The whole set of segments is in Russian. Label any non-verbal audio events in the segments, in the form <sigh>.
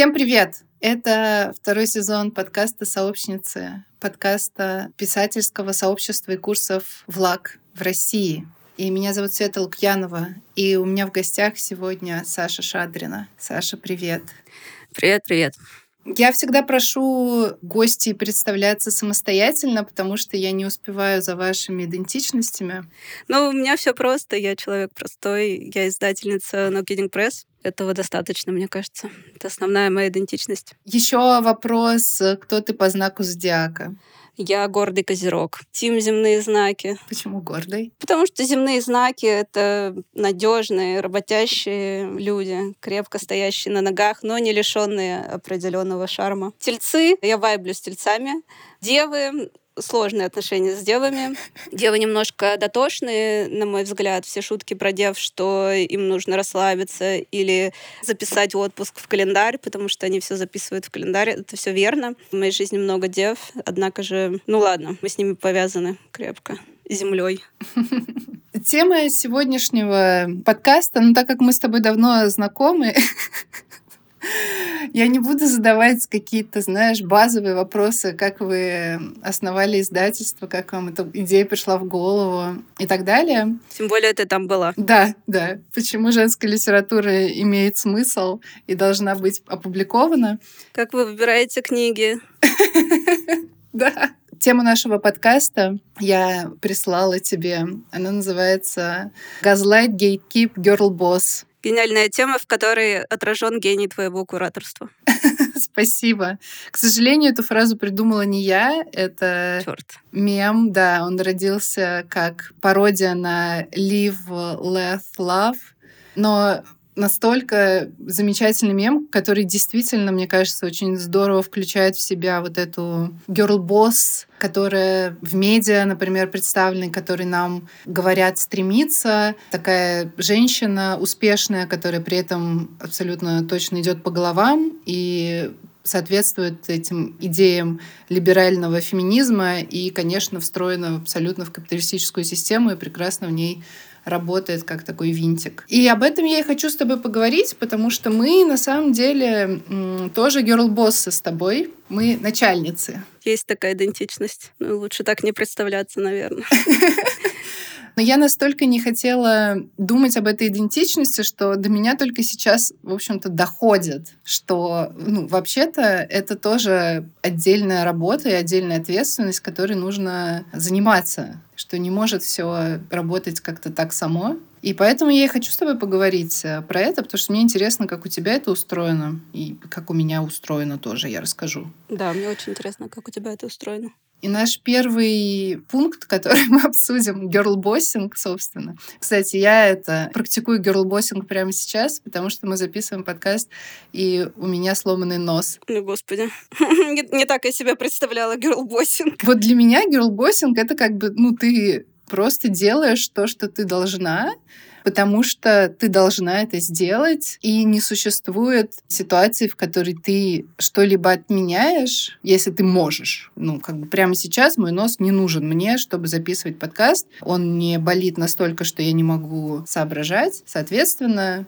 Всем привет! Это второй сезон подкаста «Сообщницы», подкаста писательского сообщества и курсов «ВЛАГ» в России. И меня зовут Света Лукьянова, и у меня в гостях сегодня Саша Шадрина. Саша, привет! Привет, привет! Я всегда прошу гостей представляться самостоятельно, потому что я не успеваю за вашими идентичностями. Ну, у меня все просто. Я человек простой. Я издательница No Kidding Press. Этого достаточно, мне кажется. Это основная моя идентичность. Еще вопрос, кто ты по знаку зодиака? Я гордый козерог. Тим земные знаки. Почему гордый? Потому что земные знаки — это надежные, работящие люди, крепко стоящие на ногах, но не лишенные определенного шарма. Тельцы, я вайблю с тельцами. Девы, сложные отношения с девами. Девы немножко дотошные, на мой взгляд. Все шутки про дев, что им нужно расслабиться или записать отпуск в календарь, потому что они все записывают в календарь. Это все верно. В моей жизни много дев, однако же, ну ладно, мы с ними повязаны крепко землей. Тема сегодняшнего подкаста, ну так как мы с тобой давно знакомы, <laughs> Я не буду задавать какие-то, знаешь, базовые вопросы, как вы основали издательство, как вам эта идея пришла в голову и так далее. Тем более ты там была. Да, да. Почему женская литература имеет смысл и должна быть опубликована. Как вы выбираете книги? <laughs> Да. Тему нашего подкаста я прислала тебе. Она называется «Газлайт, гейткип, girl boss» гениальная тема, в которой отражен гений твоего кураторства. <laughs> Спасибо. К сожалению, эту фразу придумала не я. Это Черт. мем, да, он родился как пародия на Live, Let, Love. Но настолько замечательный мем, который действительно, мне кажется, очень здорово включает в себя вот эту girl boss, которая в медиа, например, представлена, который нам говорят стремиться. Такая женщина успешная, которая при этом абсолютно точно идет по головам и соответствует этим идеям либерального феминизма и, конечно, встроена абсолютно в капиталистическую систему и прекрасно в ней работает как такой винтик. И об этом я и хочу с тобой поговорить, потому что мы на самом деле тоже герл-боссы с тобой. Мы начальницы. Есть такая идентичность. Ну, лучше так не представляться, наверное. <laughs> Но я настолько не хотела думать об этой идентичности, что до меня только сейчас, в общем-то, доходит, что, ну, вообще-то это тоже отдельная работа и отдельная ответственность, которой нужно заниматься, что не может все работать как-то так само. И поэтому я и хочу с тобой поговорить э, про это, потому что мне интересно, как у тебя это устроено, и как у меня устроено тоже, я расскажу. Да, мне очень интересно, как у тебя это устроено. И наш первый пункт, который <laughs> мы обсудим, girlbossing, собственно. Кстати, я это практикую girlbossing прямо сейчас, потому что мы записываем подкаст, и у меня сломанный нос. Ну, господи. <laughs> не, не так я себя представляла girlbossing. Вот для меня girlbossing — это как бы, ну, ты просто делаешь то, что ты должна, потому что ты должна это сделать, и не существует ситуации, в которой ты что-либо отменяешь, если ты можешь. Ну, как бы прямо сейчас мой нос не нужен мне, чтобы записывать подкаст. Он не болит настолько, что я не могу соображать. Соответственно,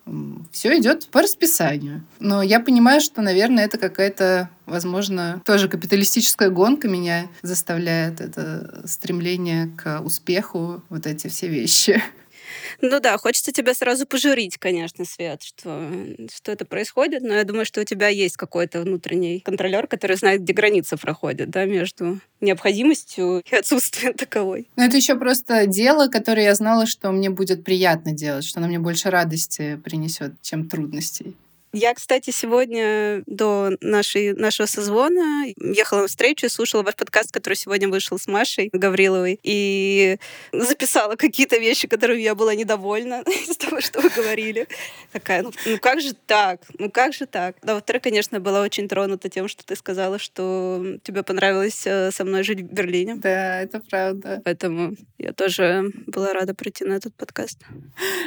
все идет по расписанию. Но я понимаю, что, наверное, это какая-то Возможно, тоже капиталистическая гонка меня заставляет это стремление к успеху, вот эти все вещи. Ну да, хочется тебя сразу пожурить, конечно, Свет, что, что это происходит, но я думаю, что у тебя есть какой-то внутренний контролер, который знает, где граница проходит, да, между необходимостью и отсутствием таковой. Но это еще просто дело, которое я знала, что мне будет приятно делать, что оно мне больше радости принесет, чем трудностей. Я, кстати, сегодня до нашей, нашего созвона ехала на встречу и слушала ваш подкаст, который сегодня вышел с Машей Гавриловой, и записала какие-то вещи, которыми я была недовольна <laughs> из того, что вы говорили. Такая, ну, ну как же так? Ну как же так? Да, во-вторых, конечно, была очень тронута тем, что ты сказала, что тебе понравилось э, со мной жить в Берлине. Да, это правда. Поэтому я тоже была рада прийти на этот подкаст.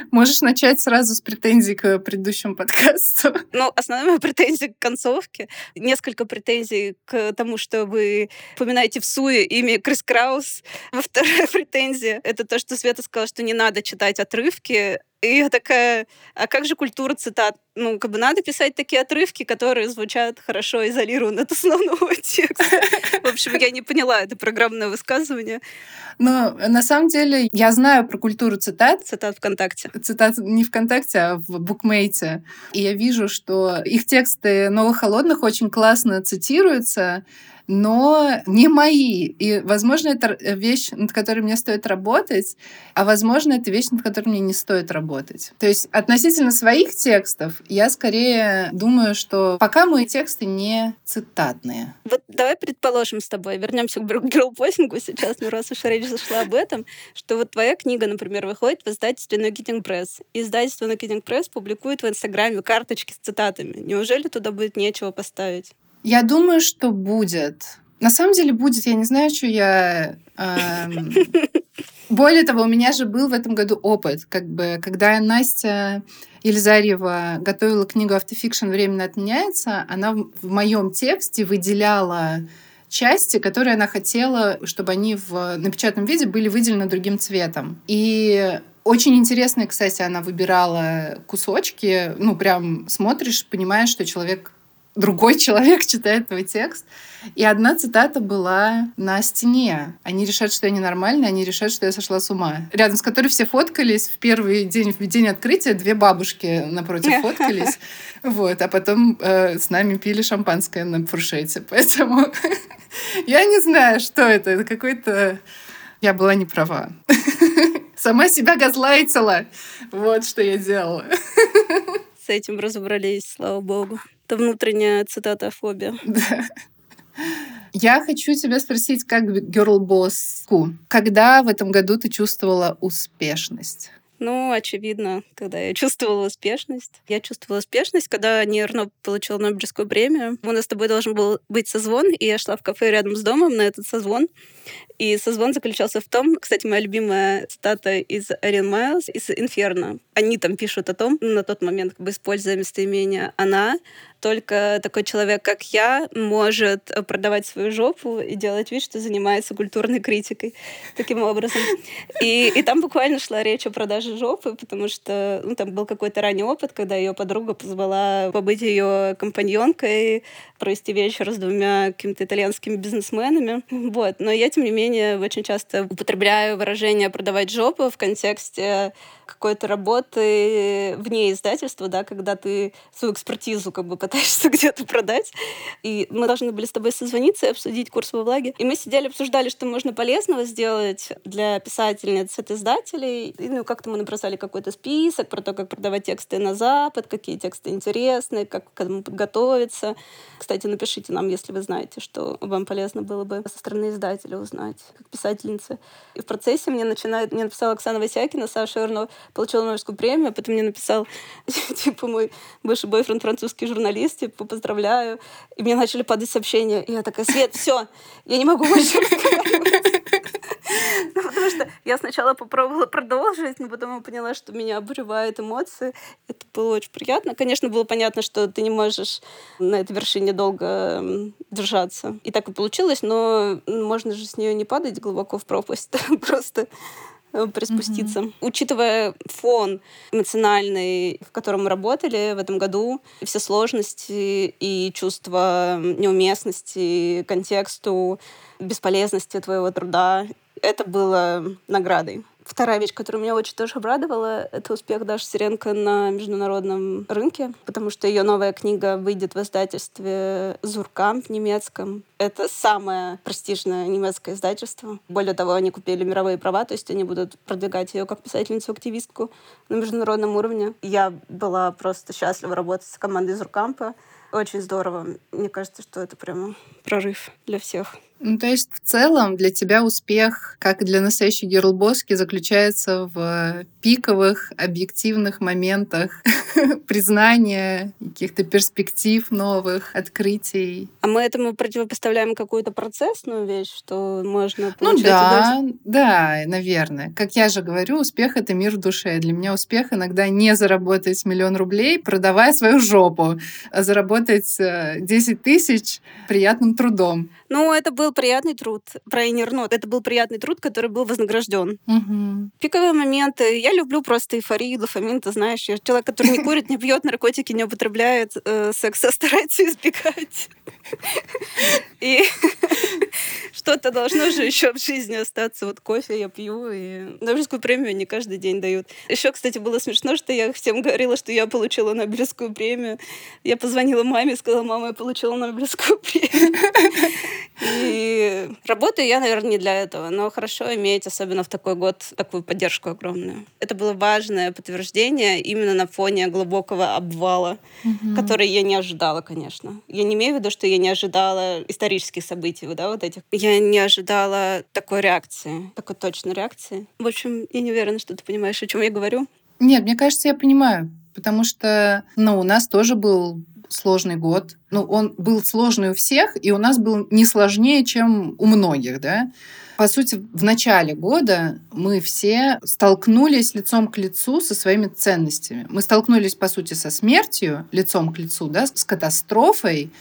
Можешь начать сразу с претензий к предыдущему <laughs> подкасту. Ну, основная моя претензия к концовке. Несколько претензий к тому, что вы упоминаете в суе имя Крис Краус. Во вторая <laughs> претензия — это то, что Света сказала, что не надо читать отрывки И я такая, а как же культура цитат? Ну, как бы надо писать такие отрывки, которые звучат хорошо изолированно от основного <laughs> текста. В общем, я не поняла это программное высказывание. Но на самом деле я знаю про культуру цитат. Цитат ВКонтакте. Цитат не ВКонтакте, а в букмейте. И я вижу, что их тексты новых холодных очень классно цитируются но не мои. И, возможно, это вещь, над которой мне стоит работать, а, возможно, это вещь, над которой мне не стоит работать. То есть относительно своих текстов я скорее думаю, что пока мои тексты не цитатные. Вот давай предположим с тобой, вернемся к герлпостингу сейчас, ну раз уж речь зашла об этом, что вот твоя книга, например, выходит в издательстве Kidding Press. Издательство Kidding Press публикует в Инстаграме карточки с цитатами. Неужели туда будет нечего поставить? Я думаю, что будет. На самом деле будет. Я не знаю, что я... Эм... <laughs> Более того, у меня же был в этом году опыт, как бы, когда Настя Ильзарьева готовила книгу «Автофикшн. Временно отменяется», она в моем тексте выделяла части, которые она хотела, чтобы они в напечатанном виде были выделены другим цветом. И очень интересно, кстати, она выбирала кусочки, ну, прям смотришь, понимаешь, что человек другой человек читает твой текст. И одна цитата была на стене. Они решат, что я ненормальная, они решат, что я сошла с ума. Рядом с которой все фоткались в первый день, в день открытия, две бабушки напротив <laughs> фоткались. Вот, а потом э, с нами пили шампанское на фуршете. <laughs> Поэтому <laughs> я не знаю, что это. Это какой-то... Я была не права. Сама себя газлайтила. Вот что я делала. С этим разобрались, слава богу. Это внутренняя цитата фобия. <laughs> Да. Я хочу тебя спросить, как герлбосску, когда в этом году ты чувствовала успешность? Ну, очевидно, когда я чувствовала успешность. Я чувствовала успешность, когда Нерно получил Нобелевскую премию. У нас с тобой должен был быть созвон, и я шла в кафе рядом с домом на этот созвон. И созвон заключался в том, кстати, моя любимая цитата из Арен Майлз, из «Инферно». Они там пишут о том, на тот момент, как бы используя местоимение «она», только такой человек, как я, может продавать свою жопу и делать вид, что занимается культурной критикой таким образом. И, и там буквально шла речь о продаже жопы, потому что ну, там был какой-то ранний опыт, когда ее подруга позвала побыть ее компаньонкой, провести вечер с двумя какими-то итальянскими бизнесменами. Вот. Но я, тем не менее, очень часто употребляю выражение «продавать жопу» в контексте какой-то работы вне издательства, да, когда ты свою экспертизу как бы пытаешься <laughs> где-то продать. И мы должны были с тобой созвониться и обсудить курс во влаге. И мы сидели, обсуждали, что можно полезного сделать для писательниц от издателей. И, ну, как-то мы набросали какой-то список про то, как продавать тексты на Запад, какие тексты интересны, как к этому подготовиться. Кстати, напишите нам, если вы знаете, что вам полезно было бы со стороны издателя узнать, как писательницы. И в процессе мне начинает, мне написала Оксана Васякина, Саша Ирно, получила Нобелевскую премию, а потом мне написал, <laughs> типа, мой бывший бойфренд, французский журналист, типа, поздравляю. И мне начали падать сообщения. И я такая, Свет, все, я не могу больше <laughs> ну, потому что я сначала попробовала продолжить, но потом поняла, что меня обуревают эмоции. Это было очень приятно. Конечно, было понятно, что ты не можешь на этой вершине долго держаться. И так и получилось, но можно же с нее не падать глубоко в пропасть. <laughs> Просто приспуститься. Mm-hmm. Учитывая фон эмоциональный, в котором мы работали в этом году, все сложности и чувство неуместности, контексту, бесполезности твоего труда, это было наградой. Вторая вещь, которая меня очень тоже обрадовала, это успех Даши Сиренко на международном рынке, потому что ее новая книга выйдет в издательстве Зуркамп немецком. Это самое престижное немецкое издательство. Более того, они купили мировые права, то есть они будут продвигать ее как писательницу-активистку на международном уровне. Я была просто счастлива работать с командой Зуркампа. Очень здорово. Мне кажется, что это прямо прорыв для всех. Ну, то есть в целом для тебя успех, как и для настоящей герлбоски, заключается в пиковых, объективных моментах <laughs> признания каких-то перспектив новых, открытий. А мы этому противопоставляем какую-то процессную вещь, что можно Ну да, удовольствие? да, наверное. Как я же говорю, успех — это мир в душе. Для меня успех иногда не заработать миллион рублей, продавая свою жопу, а заработать 10 э, тысяч приятным трудом. Ну, это был был приятный труд. Про Инернот. Это был приятный труд, который был вознагражден. Мгм. Пиковые моменты. Я люблю просто эйфорию, дофамин, ты знаешь. Я человек, который не курит, не пьет, наркотики не употребляет, э, секса <laughs> старается избегать. И что-то должно же еще в жизни остаться. Вот кофе я пью, и Нобелевскую премию не каждый день дают. Еще, кстати, было смешно, что я всем говорила, что я получила Нобелевскую премию. Я позвонила маме и сказала, мама, я получила Нобелевскую премию. И работаю я, наверное, не для этого, но хорошо иметь, особенно в такой год, такую поддержку огромную. Это было важное подтверждение именно на фоне глубокого обвала, Мгм. который я не ожидала, конечно. Я не имею в виду, что я не ожидала исторических событий, да, вот этих. Я не ожидала такой реакции, такой точной реакции. В общем, я не уверена, что ты понимаешь, о чем я говорю. Нет, мне кажется, я понимаю, потому что, ну, у нас тоже был сложный год. Ну, он был сложный у всех, и у нас был не сложнее, чем у многих, да. По сути, в начале года мы все столкнулись лицом к лицу со своими ценностями. Мы столкнулись, по сути, со смертью лицом к лицу, да, с катастрофой,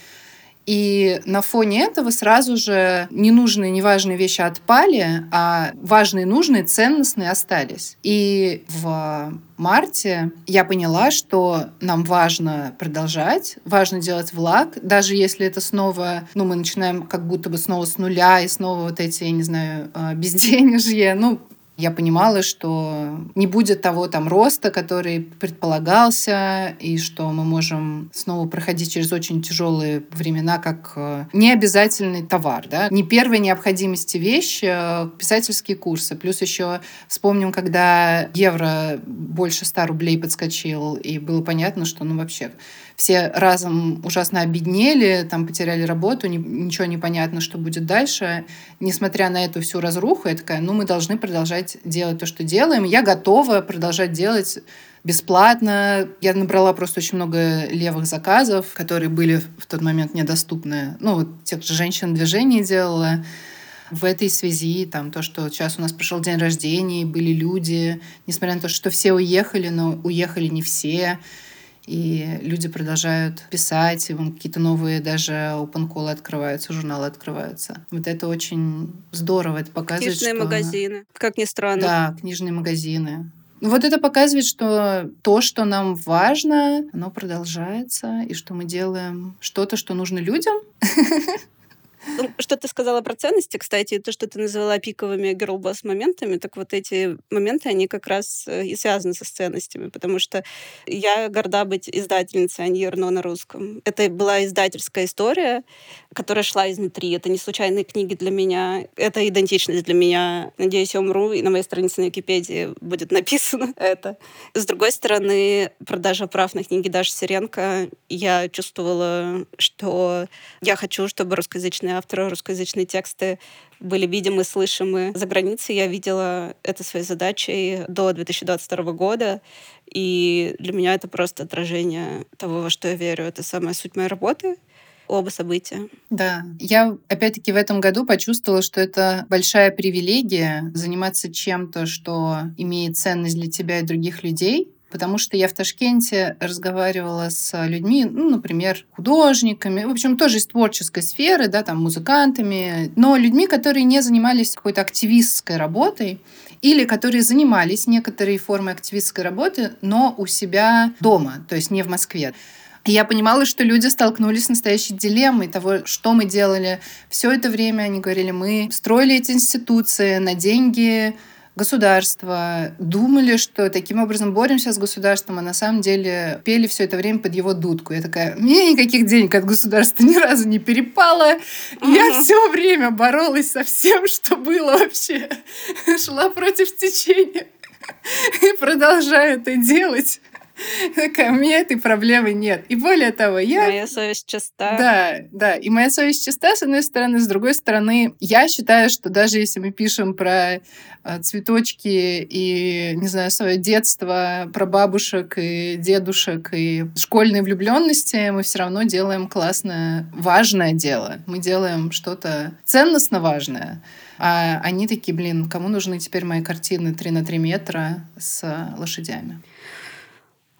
и на фоне этого сразу же ненужные, неважные вещи отпали, а важные, нужные, ценностные остались. И в марте я поняла, что нам важно продолжать, важно делать влаг, даже если это снова, ну, мы начинаем как будто бы снова с нуля, и снова вот эти, я не знаю, э, безденежье, ну, я понимала, что не будет того там роста, который предполагался, и что мы можем снова проходить через очень тяжелые времена, как э, необязательный товар, да, не первой необходимости вещь, э, писательские курсы. Плюс еще вспомним, когда евро больше 100 рублей подскочил, и было понятно, что ну вообще все разом ужасно обеднели, там потеряли работу, ни- ничего не понятно, что будет дальше. Несмотря на эту всю разруху, я такая, ну мы должны продолжать делать то, что делаем. Я готова продолжать делать бесплатно. Я набрала просто очень много левых заказов, которые были в тот момент недоступны. Ну, вот тех же женщин движений делала. В этой связи там то, что сейчас у нас пришел день рождения, были люди, несмотря на то, что все уехали, но уехали не все. И люди продолжают писать, и вон какие-то новые даже open call открываются, журналы открываются. Вот это очень здорово, это показывает, Книжные что... магазины, как ни странно. Да, книжные магазины. Ну, Вот это показывает, что то, что нам важно, оно продолжается, и что мы делаем что-то, что нужно людям. <laughs> Что ты сказала про ценности, кстати, то, что ты назвала пиковыми girlboss моментами, так вот эти моменты, они как раз э, и связаны со ценностями, потому что я горда быть издательницей Ани Ерно на русском. Это была издательская история, которая шла изнутри. Это не случайные книги для меня, это идентичность для меня. Надеюсь, я умру, и на моей странице на Википедии будет написано <laughs> это. С другой стороны, продажа прав на книги Даши Сиренко, я чувствовала, что я хочу, чтобы русскоязычные авторы, русскоязычные тексты были видимы, слышимы за границей. Я видела это своей задачей до 2022 года. И для меня это просто отражение того, во что я верю. Это самая суть моей работы. Оба события. Да. Я, опять-таки, в этом году почувствовала, что это большая привилегия заниматься чем-то, что имеет ценность для тебя и других людей, потому что я в Ташкенте разговаривала с людьми, ну, например, художниками, в общем, тоже из творческой сферы, да, там, музыкантами, но людьми, которые не занимались какой-то активистской работой, или которые занимались некоторой формой активистской работы, но у себя дома, то есть не в Москве. Я понимала, что люди столкнулись с настоящей дилеммой того, что мы делали. Все это время они говорили, мы строили эти институции на деньги государства, думали, что таким образом боремся с государством, а на самом деле пели все это время под его дудку. Я такая, мне никаких денег от государства ни разу не перепало. Я Мгм. все время боролась со всем, что было вообще. <laughs> Шла против течения. И продолжаю это делать. Такая, у меня этой проблемы нет. И более того, я... Моя совесть чиста. Да, да. И моя совесть чиста, с одной стороны. С другой стороны, я считаю, что даже если мы пишем про э, цветочки и, не знаю, свое детство, про бабушек и дедушек и школьные влюбленности, мы все равно делаем классное, важное дело. Мы делаем что-то ценностно важное. А они такие, блин, кому нужны теперь мои картины 3 на 3 метра с лошадями?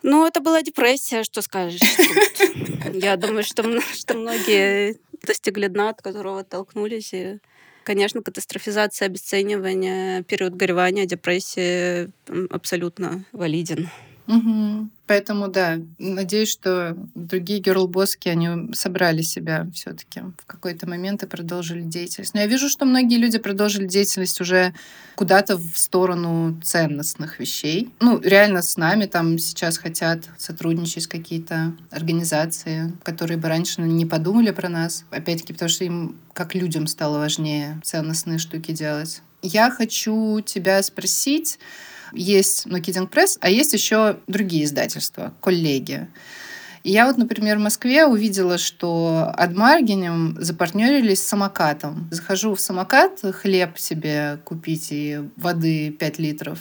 Ну, это была депрессия, что скажешь. <laughs> Я думаю, что, что многие достигли дна, от которого оттолкнулись. И, конечно, катастрофизация, обесценивание, период горевания, депрессии абсолютно валиден. Угу. Поэтому, да, надеюсь, что другие герлбоски, они собрали себя все таки в какой-то момент и продолжили деятельность. Но я вижу, что многие люди продолжили деятельность уже куда-то в сторону ценностных вещей. Ну, реально с нами там сейчас хотят сотрудничать какие-то организации, которые бы раньше не подумали про нас. Опять-таки, потому что им как людям стало важнее ценностные штуки делать. Я хочу тебя спросить, есть ну, Kidding Press, а есть еще другие издательства, коллеги. И я вот, например, в Москве увидела, что Адмаргинем запартнерились с самокатом. Захожу в самокат хлеб себе купить и воды 5 литров,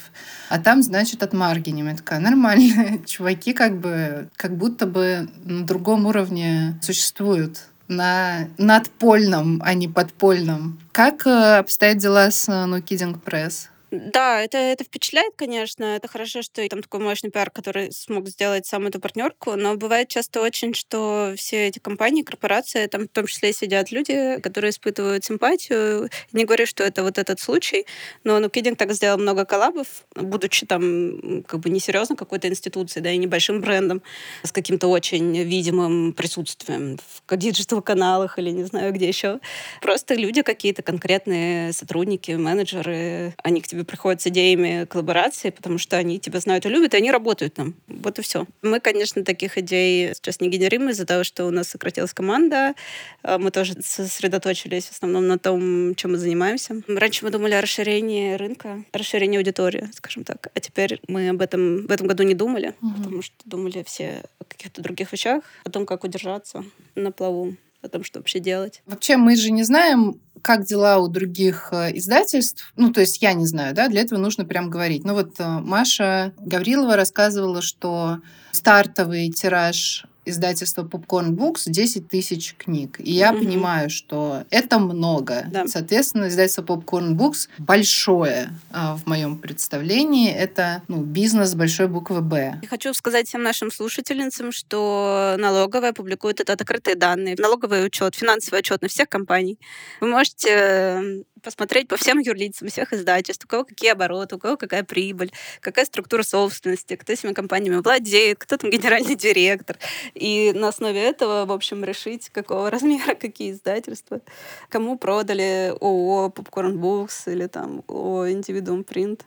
а там, значит, от Маргинем. Я такая, нормально, <laughs> чуваки как бы, как будто бы на другом уровне существуют на надпольном, а не подпольном. Как э, обстоят дела с No Kidding Press? Да, это, это впечатляет, конечно. Это хорошо, что там такой мощный пиар, который смог сделать сам эту партнерку. Но бывает часто очень, что все эти компании, корпорации, там в том числе сидят люди, которые испытывают симпатию. Не говорю, что это вот этот случай, но No Kidding так сделал много коллабов, будучи там как бы несерьезно какой-то институцией, да, и небольшим брендом, с каким-то очень видимым присутствием в digital-каналах или не знаю где еще. Просто люди какие-то конкретные сотрудники, менеджеры, они к тебе приходят с идеями коллаборации, потому что они тебя знают и любят, и они работают там. Вот и все. Мы, конечно, таких идей сейчас не генерим из-за того, что у нас сократилась команда. А, мы тоже сосредоточились в основном на том, чем мы занимаемся. Раньше мы думали о расширении рынка, расширении аудитории, скажем так. А теперь мы об этом в этом году не думали, угу. потому что думали все о каких-то других вещах, о том, как удержаться на плаву о том, что вообще делать. Вообще мы же не знаем, как дела у других э, издательств. Ну, то есть я не знаю, да, для этого нужно прям говорить. Ну вот э, Маша Гаврилова рассказывала, что стартовый тираж издательство Popcorn Books 10 тысяч книг. И я mm-hmm. понимаю, что это много. Да. Соответственно, издательство Popcorn Books большое а, в моем представлении. Это ну, бизнес с большой буквы «Б». Я хочу сказать всем нашим слушательницам, что налоговая публикует это открытые данные. Налоговый учет, финансовый отчет на всех компаний. Вы можете посмотреть по всем юрлицам всех издательств, у кого какие обороты, у кого какая прибыль, какая структура собственности, кто этими компаниями владеет, кто там генеральный директор. И на основе этого, в общем, решить, какого <laughs> размера какие издательства, кому продали ООО Popcorn Books или там ООО Individuum Print.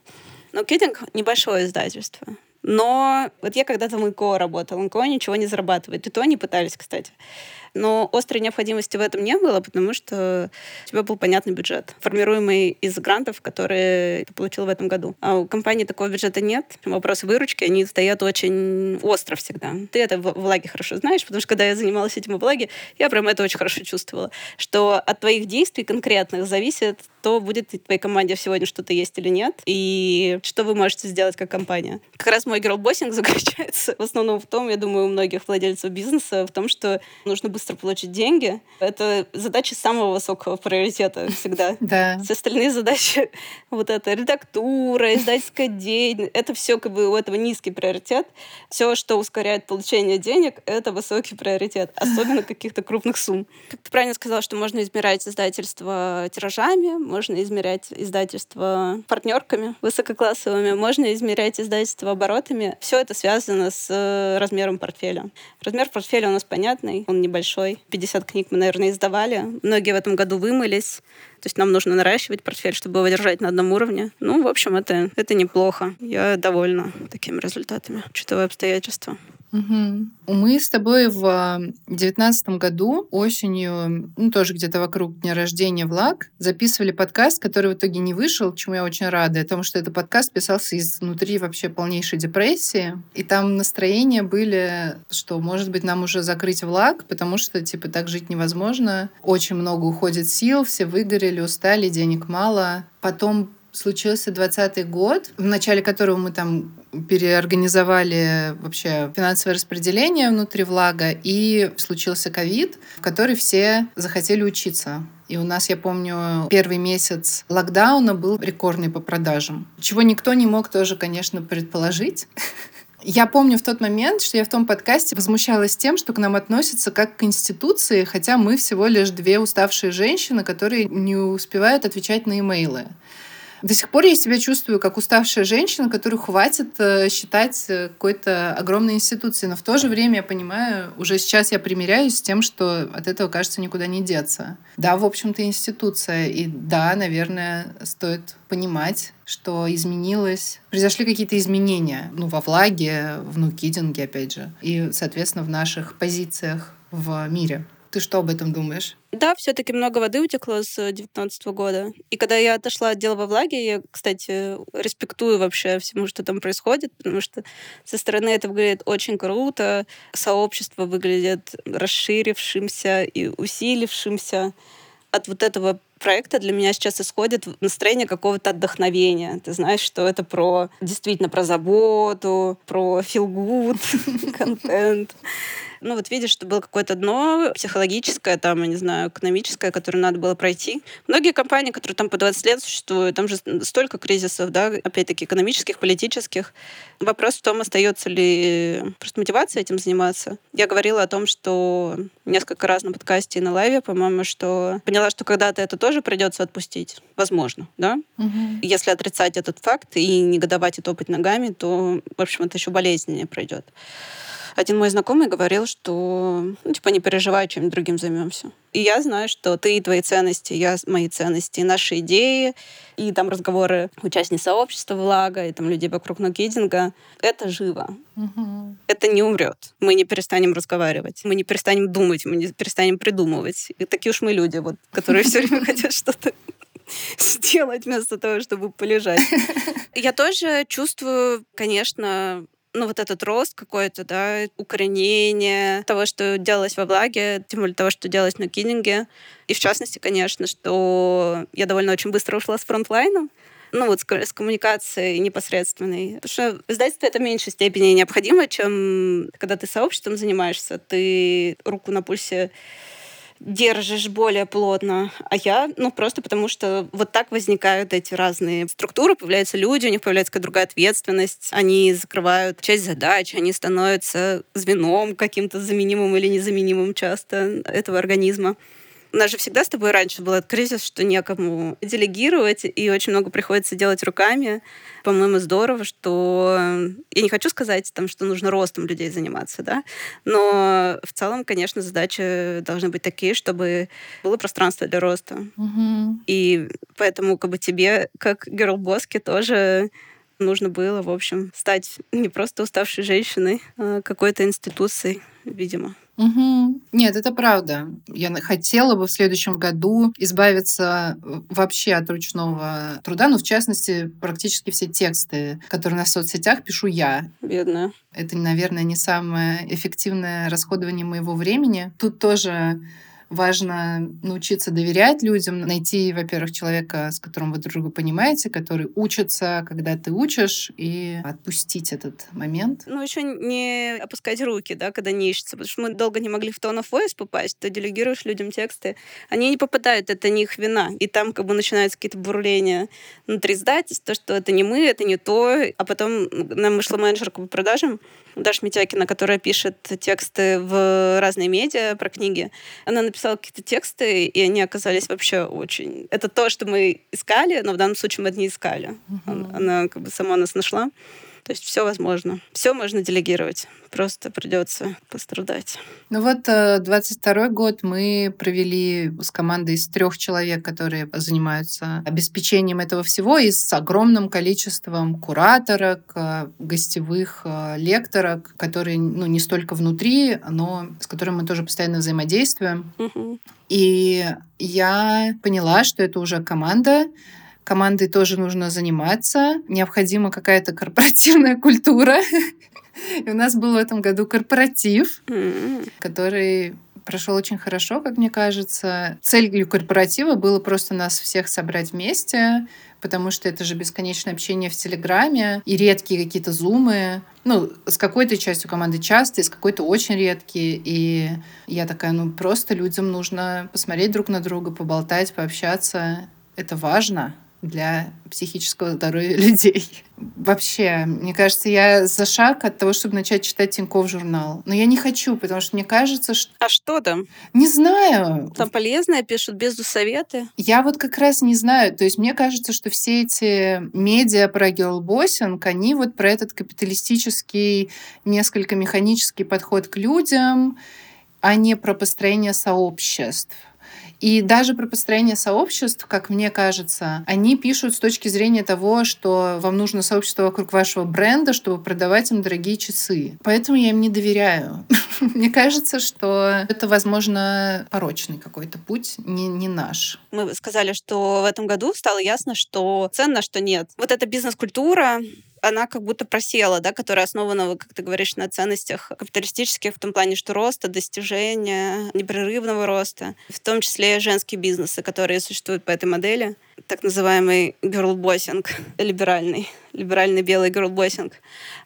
Но Китинг — небольшое издательство. Но вот я когда-то в НКО работала. НКО ничего не зарабатывает. И то они пытались, кстати. Но острой необходимости в этом не было, потому что у тебя был понятный бюджет, формируемый из грантов, которые ты получил в этом году. А у компании такого бюджета нет. Вопросы выручки, они стоят очень остро всегда. Ты это в влаге хорошо знаешь, потому что когда я занималась этим в влаге, я прям это очень хорошо чувствовала, что от твоих действий конкретных зависит то, будет в твоей команде сегодня что-то есть или нет, и что вы можете сделать как компания. Как раз мой герлбоссинг <laughs> заключается в основном в том, я думаю, у многих владельцев бизнеса, в том, что нужно быстро получить деньги. Это задача самого высокого приоритета всегда. <laughs> Да. Все остальные задачи, вот это редактура, издательская деятельность, это все как бы у этого низкий приоритет. Все, что ускоряет получение денег, это высокий приоритет, особенно каких-то крупных сумм. Как ты правильно сказала, что можно измерять издательство тиражами, можно измерять издательство партнерками высококлассовыми, можно измерять издательство оборотами. Все это связано с э, размером портфеля. Размер портфеля у нас понятный, он небольшой большой. 50 книг мы, наверное, издавали. Многие в этом году вымылись. То есть нам нужно наращивать портфель, чтобы его держать на одном уровне. Ну, в общем, это, это неплохо. Я довольна такими результатами, учитывая обстоятельства. Угу. Мы с тобой в девятнадцатом году осенью, ну тоже где-то вокруг дня рождения Влаг, записывали подкаст, который в итоге не вышел, чему я очень рада, потому что этот подкаст писался изнутри вообще полнейшей депрессии, и там настроения были, что может быть нам уже закрыть Влаг, потому что типа так жить невозможно, очень много уходит сил, все выгорели, устали, денег мало. Потом случился двадцатый год, в начале которого мы там переорганизовали вообще финансовое распределение внутри влага, и случился ковид, в который все захотели учиться. И у нас, я помню, первый месяц локдауна был рекордный по продажам, чего никто не мог тоже, конечно, предположить. <laughs> Я помню в тот момент, что я в том подкасте возмущалась тем, что к нам относятся как к институции, хотя мы всего лишь две уставшие женщины, которые не успевают отвечать на имейлы. До сих пор я себя чувствую как уставшая женщина, которую хватит э, считать э, какой-то огромной институцией. Но в то же время я понимаю, уже сейчас я примиряюсь с тем, что от этого, кажется, никуда не деться. Да, в общем-то, институция. И да, наверное, стоит понимать, что изменилось. Произошли какие-то изменения. Ну, во влаге, в нукидинге, опять же. И, соответственно, в наших позициях в мире. Ты что об этом думаешь? Да, все-таки много воды утекло с 2019 года. И когда я отошла от дела во влаге, я, кстати, респектую вообще всему, что там происходит, потому что со стороны это выглядит очень круто, сообщество выглядит расширившимся и усилившимся. От вот этого проекта для меня сейчас исходит настроение какого-то отдохновения. Ты знаешь, что это про действительно про заботу, про feel good <laughs> контент ну вот видишь, что было какое-то дно психологическое, там, я не знаю, экономическое, которое надо было пройти. Многие компании, которые там по 20 лет существуют, там же столько кризисов, да, опять-таки экономических, политических. Вопрос в том, остается ли просто мотивация этим заниматься. Я говорила о том, что несколько раз на подкасте и на лайве, по-моему, что поняла, что когда-то это тоже придется отпустить. Возможно, да? Угу. Если отрицать этот факт и негодовать и топать ногами, то, в общем, это еще болезненнее пройдет один мой знакомый говорил, что, ну, типа, не переживай, чем другим займемся. И я знаю, что ты и твои ценности, я мои ценности, наши идеи, и там разговоры участниц сообщества Влага, и там людей вокруг нокидинга, это живо. Угу. Это не умрет. Мы не перестанем разговаривать, мы не перестанем думать, мы не перестанем придумывать. И такие уж мы люди, вот, которые все время хотят что-то сделать вместо того, чтобы полежать. <laughs> Я тоже чувствую, конечно, ну, вот этот рост какой-то, да, укоренение того, что делалось во влаге, тем более того, что делалось на кининге. И в частности, конечно, что я довольно очень быстро ушла с фронтлайна, ну вот с, с коммуникацией непосредственной. Потому что в издательстве это в меньшей степени необходимо, чем когда ты сообществом занимаешься, ты руку на пульсе держишь более плотно, а я, ну, просто потому что вот так возникают эти разные структуры, появляются люди, у них появляется какая-то другая ответственность, они закрывают часть задач, они становятся звеном каким-то заменимым или незаменимым часто этого организма. У нас же всегда с тобой раньше был этот кризис, что некому делегировать, и очень много приходится делать руками. По-моему, здорово, что... Я не хочу сказать, там, что нужно ростом людей заниматься, да, но в целом, конечно, задачи должны быть такие, чтобы было пространство для роста. Угу. И поэтому как бы тебе, как герл-боске, тоже нужно было, в общем, стать не просто уставшей женщиной, а какой-то институцией, видимо. Угу. Нет, это правда. Я хотела бы в следующем году избавиться э, вообще от ручного труда, ну, в частности, практически все тексты, которые на соцсетях пишу я. Бедная. Это, наверное, не самое эффективное расходование моего времени. Тут тоже важно научиться доверять людям, найти, во-первых, человека, с которым вы друг друга понимаете, который учится, когда ты учишь, и отпустить этот момент. Ну, еще не опускать руки, да, когда не ищется, потому что мы долго не могли в tone of voice попасть, ты делегируешь людям тексты, они не попадают, это не их вина, и там как бы начинаются какие-то бурления внутри издательства, что это не мы, это не то, а потом нам вышла менеджерка по продажам, Даша Митякина, которая пишет тексты в разные медиа про книги, она написала какие-то тексты, и они оказались вообще очень... Это то, что мы искали, но в данном случае мы это не искали. Угу. Она как бы сама нас нашла. То есть все возможно. Все можно делегировать. Просто придется пострадать. Ну вот 22 э, год мы провели с командой из трех человек, которые занимаются обеспечением этого всего, и с огромным количеством кураторок, э, гостевых э, лекторок, которые ну, не столько внутри, но с которыми мы тоже постоянно взаимодействуем. Угу. И я поняла, что это уже команда, командой тоже нужно заниматься. Необходима какая-то корпоративная культура. <laughs> И у нас был в этом году корпоратив, который прошел очень хорошо, как мне кажется. Целью корпоратива было просто нас всех собрать вместе, потому что это же бесконечное общение в Телеграме и редкие какие-то зумы. Ну, с какой-то частью команды часто, с какой-то очень редкие. И я такая, ну, просто людям нужно посмотреть друг на друга, поболтать, пообщаться. Это важно. Для психического здоровья <laughs> людей. Вообще, мне кажется, я за шаг от того, чтобы начать читать Тинькофф журнал. Но я не хочу, потому что мне кажется, что... А что там? Не знаю. Там полезное пишут, без советы? Я вот как раз не знаю. То есть мне кажется, что все эти медиа про герлбоссинг, они вот про этот капиталистический, несколько механический подход к людям, а не про построение сообществ. И даже про построение сообществ, как мне кажется, они пишут с точки зрения того, что вам нужно сообщество вокруг вашего бренда, чтобы продавать им дорогие часы. Поэтому я им не доверяю. <laughs> Мне кажется, что это, возможно, порочный какой-то путь, не, не наш. Мы сказали, что в этом году стало ясно, что ценно, что нет. Вот эта бизнес-культура, она как будто просела, да, которая основана, как ты говоришь, на ценностях капиталистических в том плане, что роста, достижения, непрерывного роста, в том числе женские бизнесы, которые существуют по этой модели, так называемый герлбоссинг, <laughs> либеральный, либеральный белый герлбоссинг.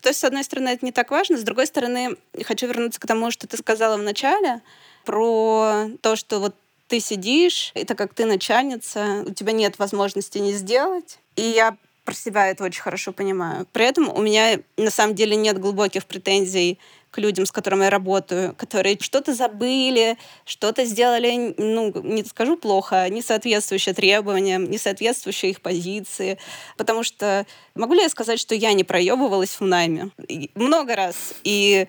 То есть, с одной стороны, это не так важно, с другой стороны, хочу вернуться к тому, что ты сказала в начале, про то, что вот ты сидишь, это как ты начальница, у тебя нет возможности не сделать. И я про себя это очень хорошо понимаю. При этом у меня на самом деле нет глубоких претензий к людям, с которыми я работаю, которые что-то забыли, что-то сделали, ну, не скажу плохо, не соответствующее требованиям, не соответствующее их позиции. Потому что могу ли я сказать, что я не проебывалась в найме? Много раз. И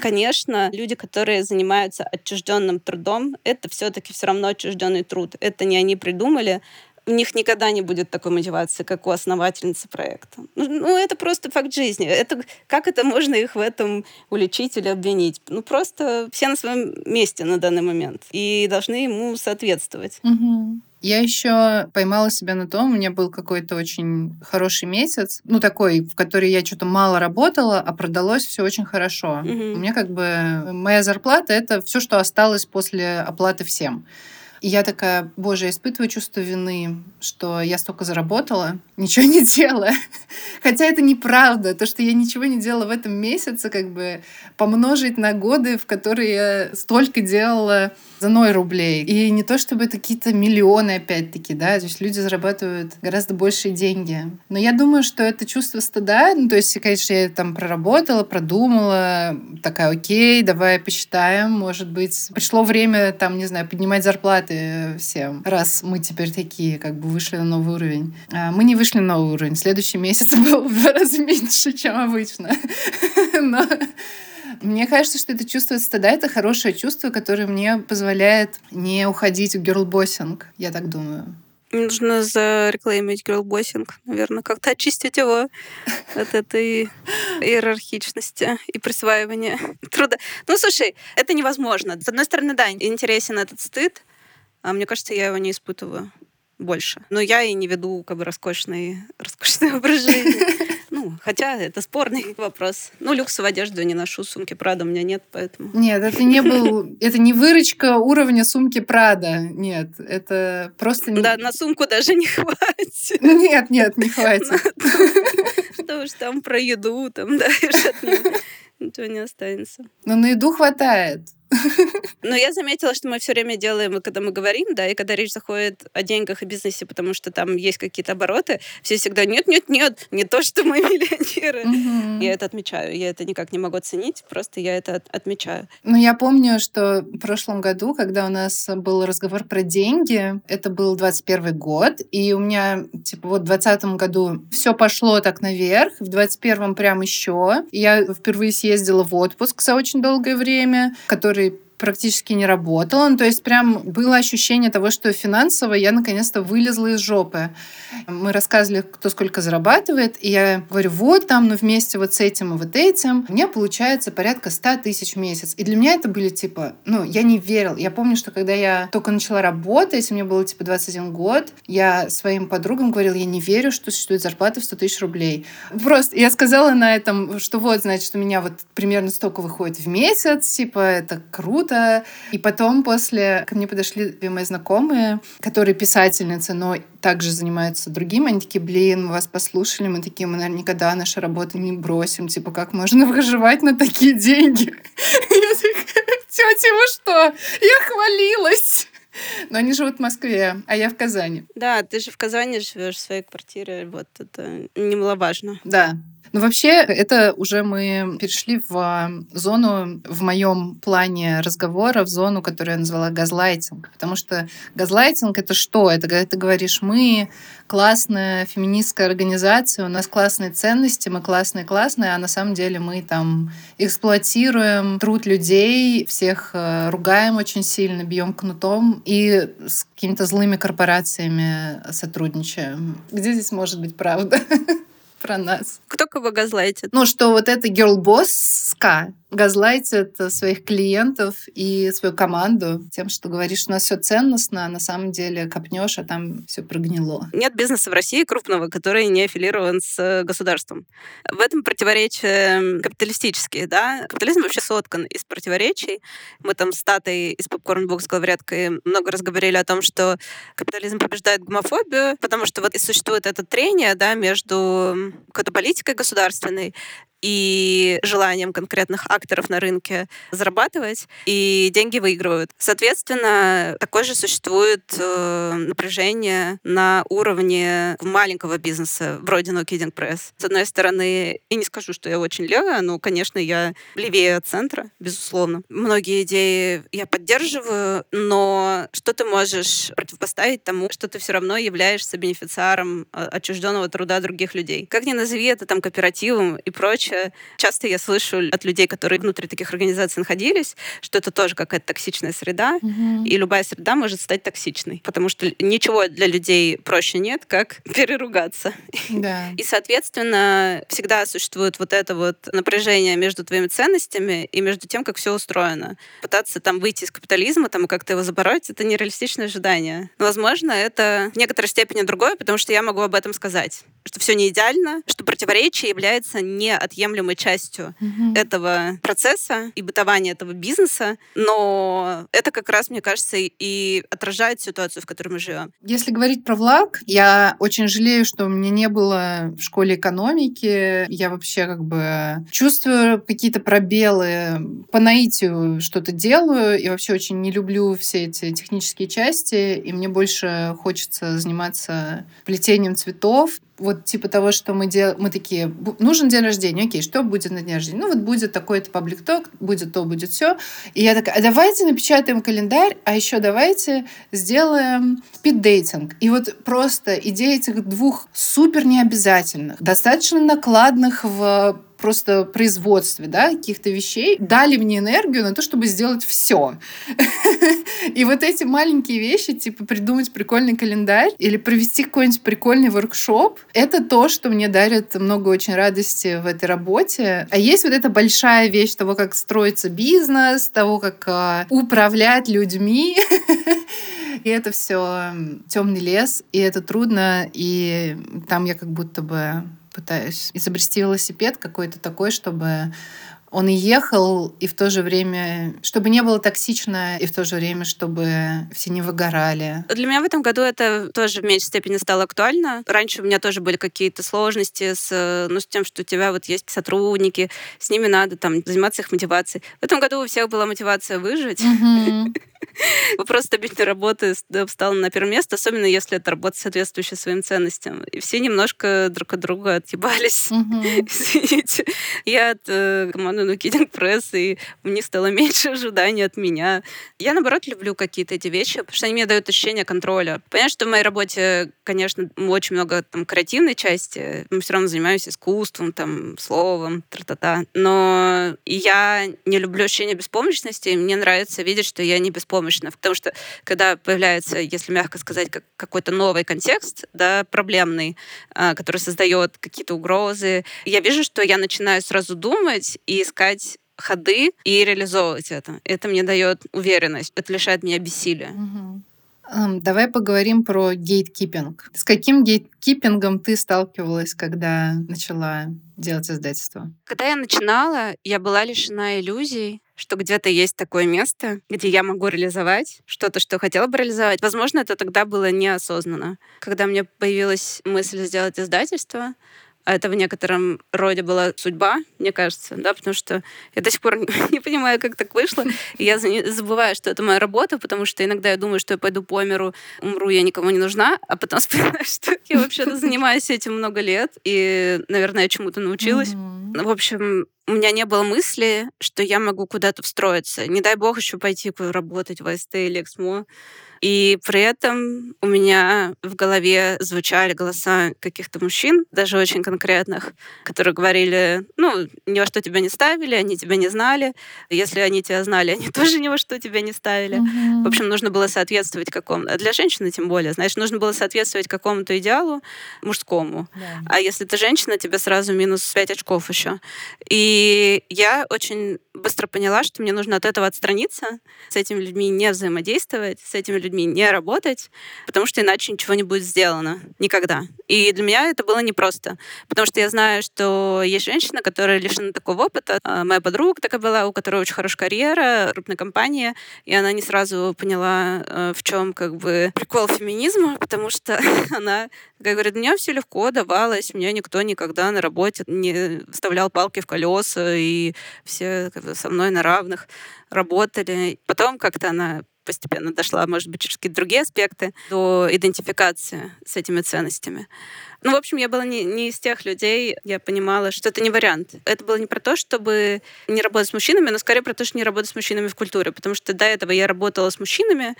Конечно, люди, которые занимаются отчужденным трудом, это все-таки все равно отчужденный труд. Это не они придумали, у них никогда не будет такой мотивации, как у основательницы проекта. Ну, ну, это просто факт жизни. Это, как это можно их в этом уличить или обвинить? Ну, просто все на своем месте на данный момент и должны ему соответствовать. Угу. Я еще поймала себя на том, у меня был какой-то очень хороший месяц, ну такой, в который я что-то мало работала, а продалось все очень хорошо. Угу. У меня как бы моя зарплата это все, что осталось после оплаты всем. И я такая, боже, я испытываю чувство вины, что я столько заработала, <laughs> ничего не делая. <laughs> Хотя это неправда. То, что я ничего не делала в этом месяце, как бы помножить на годы, в которые я столько делала за 0 рублей. И не то, чтобы это какие-то миллионы, опять-таки, да, то есть люди зарабатывают гораздо большие деньги. Но я думаю, что это чувство стыда, ну, то есть, конечно, я там проработала, продумала, такая, окей, давай посчитаем, может быть, пришло время, там, не знаю, поднимать зарплаты всем, раз мы теперь такие, как бы, вышли на новый уровень. А мы не вышли на новый уровень. Следующий месяц <laughs> был в два раза меньше, чем обычно. <laughs> Но мне кажется, что это чувство стыда — это хорошее чувство, которое мне позволяет не уходить в герлбоссинг, я так думаю. Нужно зареклеймить герлбоссинг, наверное, как-то очистить его <laughs> от этой иерархичности и присваивания <laughs> труда. Ну, слушай, это невозможно. С одной стороны, да, интересен этот стыд, а мне кажется, я его не испытываю больше. Но я и не веду как бы роскошный, <laughs> роскошный образ жизни. <laughs> Ну, хотя это спорный <laughs> вопрос. Ну, люксовую одежду не ношу, сумки Прада у меня нет, поэтому... Нет, это не был... Это не выручка уровня сумки Прада. Нет, это просто... Да, на сумку даже не хватит. Ну, нет, нет, не хватит. Что там про еду, там, да, ничего не останется. Но на еду хватает. <laughs> Но я заметила, что мы все время делаем, когда мы говорим, да, и когда речь заходит о деньгах и бизнесе, потому что там есть какие-то обороты, все всегда нет, нет, нет, не то, что мы <laughs> миллионеры. Угу. Я это отмечаю, я это никак не могу оценить, просто я это отмечаю. Ну, я помню, что в прошлом году, когда у нас был разговор про деньги, это был 21 год, и у меня, типа, вот в 20 году все пошло так наверх, в 21 прям еще. Я впервые съездила в отпуск за очень долгое время, который практически не работала. Ну, то есть прям было ощущение того, что финансово я наконец-то вылезла из жопы. Мы рассказывали, кто сколько зарабатывает, и я говорю, вот там, ну вместе вот с этим и вот этим, меня получается порядка 100 тысяч в месяц. И для меня это были типа, ну, я не верил. Я помню, что когда я только начала работать, мне было типа 21 год, я своим подругам говорила, я не верю, что существует зарплата в 100 тысяч рублей. Просто я сказала на этом, что вот, значит, у меня вот примерно столько выходит в месяц, типа, это круто, круто. И потом после ко мне подошли две мои знакомые, которые писательницы, но также занимаются другим. Они такие, блин, мы вас послушали, мы такие, мы, наверное, никогда нашу работу не бросим. Типа, как можно выживать на такие деньги? <laughs> Я такая, тетя, вы что? Я хвалилась. Но они живут в Москве, а я в Казани. Да, ты же в Казани живешь в своей квартире, вот это немаловажно. Да, ну, вообще, это уже мы перешли в зону, в моем плане разговора, в зону, которую я назвала газлайтинг. Потому что газлайтинг — это что? Это когда ты говоришь, мы классная феминистская организация, у нас классные ценности, мы классные-классные, а на самом деле мы там эксплуатируем труд людей, всех э, ругаем очень сильно, бьем кнутом и с какими-то злыми корпорациями сотрудничаем. Где здесь может быть правда? <laughs> про нас. Кто кого газлайтит? Ну, что вот это girl boss газлайтит своих клиентов и свою команду тем, что говоришь, у нас все ценностно, а на самом деле копнешь, а там все прогнило. Нет бизнеса в России крупного, который не аффилирован с государством. В этом противоречия капиталистические, да. Капитализм вообще соткан из противоречий. Мы там с Татой из Popcorn Box говоряткой много раз говорили о том, что капитализм побеждает гомофобию, потому что вот и существует это трение, да, между какой-то политикой государственной и желанием конкретных акторов на рынке зарабатывать, и деньги выигрывают. Соответственно, такое же существует э, напряжение на уровне маленького бизнеса, вроде No Kidding Press. С одной стороны, и не скажу, что я очень левая, но, конечно, я левее от центра, безусловно. Многие идеи я поддерживаю, но что ты можешь противопоставить тому, что ты все равно являешься бенефициаром э, отчужденного труда других людей? Как ни назови это там кооперативом и прочее, прочее. Часто я слышу от людей, которые внутри таких организаций находились, что это тоже какая-то токсичная среда, угу. и любая среда может стать токсичной, потому что ничего для людей проще нет, как <laughs> переругаться. Да. И, соответственно, всегда существует вот это вот напряжение между твоими ценностями и между тем, как все устроено. Пытаться там выйти из капитализма там, и как-то его забороть, это нереалистичное ожидание. Но, возможно, это в некоторой степени другое, потому что я могу об этом сказать. Что все не идеально, что противоречие является неотъемлемой частью mm-hmm. этого процесса и бытования этого бизнеса, но это как раз, мне кажется, и отражает ситуацию, в которой мы живем. Если говорить про влаг, я очень жалею, что у меня не было в школе экономики. Я вообще как бы чувствую какие-то пробелы, по наитию что-то делаю, и вообще очень не люблю все эти технические части, и мне больше хочется заниматься плетением цветов, вот типа того, что мы делаем, мы такие, нужен день рождения, окей, что будет на день рождения? Ну вот будет такой-то паблик-ток, будет то, будет все. И я такая, а давайте напечатаем календарь, а еще давайте сделаем спиддейтинг. И вот просто идея этих двух супер необязательных, достаточно накладных в просто производстве, да, каких-то вещей, дали мне энергию на то, чтобы сделать все. <laughs> И вот эти маленькие вещи, типа придумать прикольный календарь или провести какой-нибудь прикольный воркшоп, это то, что мне дарит много очень радости в этой работе. А есть вот эта большая вещь того, как строится бизнес, того, как а, управлять людьми. <laughs> И это все темный лес, и это трудно, и там я как будто бы пытаюсь. Изобрести велосипед какой-то такой, чтобы он и ехал, и в то же время, чтобы не было токсично, и в то же время, чтобы все не выгорали. Для меня в этом году это тоже в меньшей степени стало актуально. Раньше у меня тоже были какие-то сложности с, ну, с тем, что у тебя вот есть сотрудники, с ними надо там заниматься их мотивацией. В этом году у всех была мотивация выжить. <laughs> Вопрос стабильной работы встал на первое место, особенно если это работа соответствующая своим ценностям. И все немножко друг от друга отъебались. <laughs> Извините. Я от э, команды No Kidding Press, и у них стало <laughs> меньше ожиданий от меня. Я, наоборот, люблю какие-то эти вещи, потому что они мне дают ощущение контроля. Понятно, что в моей работе, конечно, очень много там креативной части. Мы все равно занимаюсь искусством, там, словом, тра-та-та. Но я не люблю ощущение беспомощности, и мне нравится видеть, что я не беспомощна беспомощна, потому что когда появляется, если мягко сказать, как какой-то новый контекст, да, проблемный, а, который создает какие-то угрозы, я вижу, что я начинаю сразу думать и искать ходы и реализовывать это. Это мне дает уверенность, это лишает меня бессилия. Угу. Давай поговорим про гейткипинг. С каким гейткипингом ты сталкивалась, когда начала делать издательство? Когда я начинала, я была лишена иллюзий, что где-то есть такое место, где я могу реализовать что-то, что хотела бы реализовать. Возможно, это тогда было неосознанно. Когда мне появилась мысль сделать издательство, это в некотором роде была судьба, мне кажется, да, потому что я до сих пор <laughs> не понимаю, как так вышло. И я забываю, что это моя работа, потому что иногда я думаю, что я пойду по миру, умру, я никому не нужна, а потом <laughs> вспоминаю, что я вообще-то <laughs> занимаюсь этим много лет, и, наверное, я чему-то научилась. Mm-hmm. В общем, у меня не было мысли, что я могу куда-то встроиться. Не дай бог еще пойти работать в АСТ или Эксмо. И при этом у меня в голове звучали голоса каких-то мужчин, даже очень конкретных, которые говорили, ну, ни во что тебя не ставили, они тебя не знали. Если они тебя знали, они <laughs> тоже ни во что тебя не ставили. Mm-hmm. В общем, нужно было соответствовать какому-то... А для женщины тем более, знаешь, нужно было соответствовать какому-то идеалу мужскому. Yeah. А если ты женщина, тебе сразу минус 5 очков еще. И я очень быстро поняла, что мне нужно от этого отстраниться, с этими людьми не взаимодействовать, с этими людьми не работать, потому что иначе ничего не будет сделано. Никогда. И для меня это было непросто, потому что я знаю, что есть женщина, которая лишена такого опыта. А, моя подруга такая была, у которой очень хорошая карьера, крупная компания, и она не сразу поняла, э, в чем как бы прикол феминизма, потому что <laughs> она как говорит, мне все легко давалось, мне никто никогда на работе не вставлял палки в колеса, и все со мной на равных работали. Потом как-то она постепенно дошла, может быть, через какие-то другие аспекты, до идентификации с этими ценностями. Ну, в общем, я была не, не из тех людей, я понимала, что это не вариант. Это было не про то, чтобы не работать с мужчинами, но скорее про то, что не работать с мужчинами в культуре, потому что до этого я работала с мужчинами,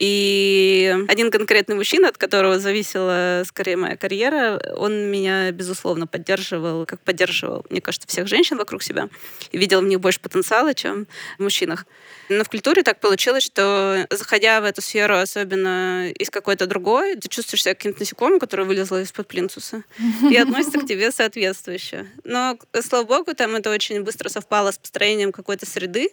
и один конкретный мужчина, от которого зависела скорее моя карьера, он меня, безусловно, поддерживал, как поддерживал, мне кажется, всех женщин вокруг себя, и видел в них больше потенциала, чем в мужчинах. Но в культуре так получилось, что заходя в эту сферу, особенно из какой-то другой, ты чувствуешь себя каким-то насекомым, которое вылезло из-под плинтуса, и относится к тебе соответствующе. Но, слава богу, там это очень быстро совпало с построением какой-то среды,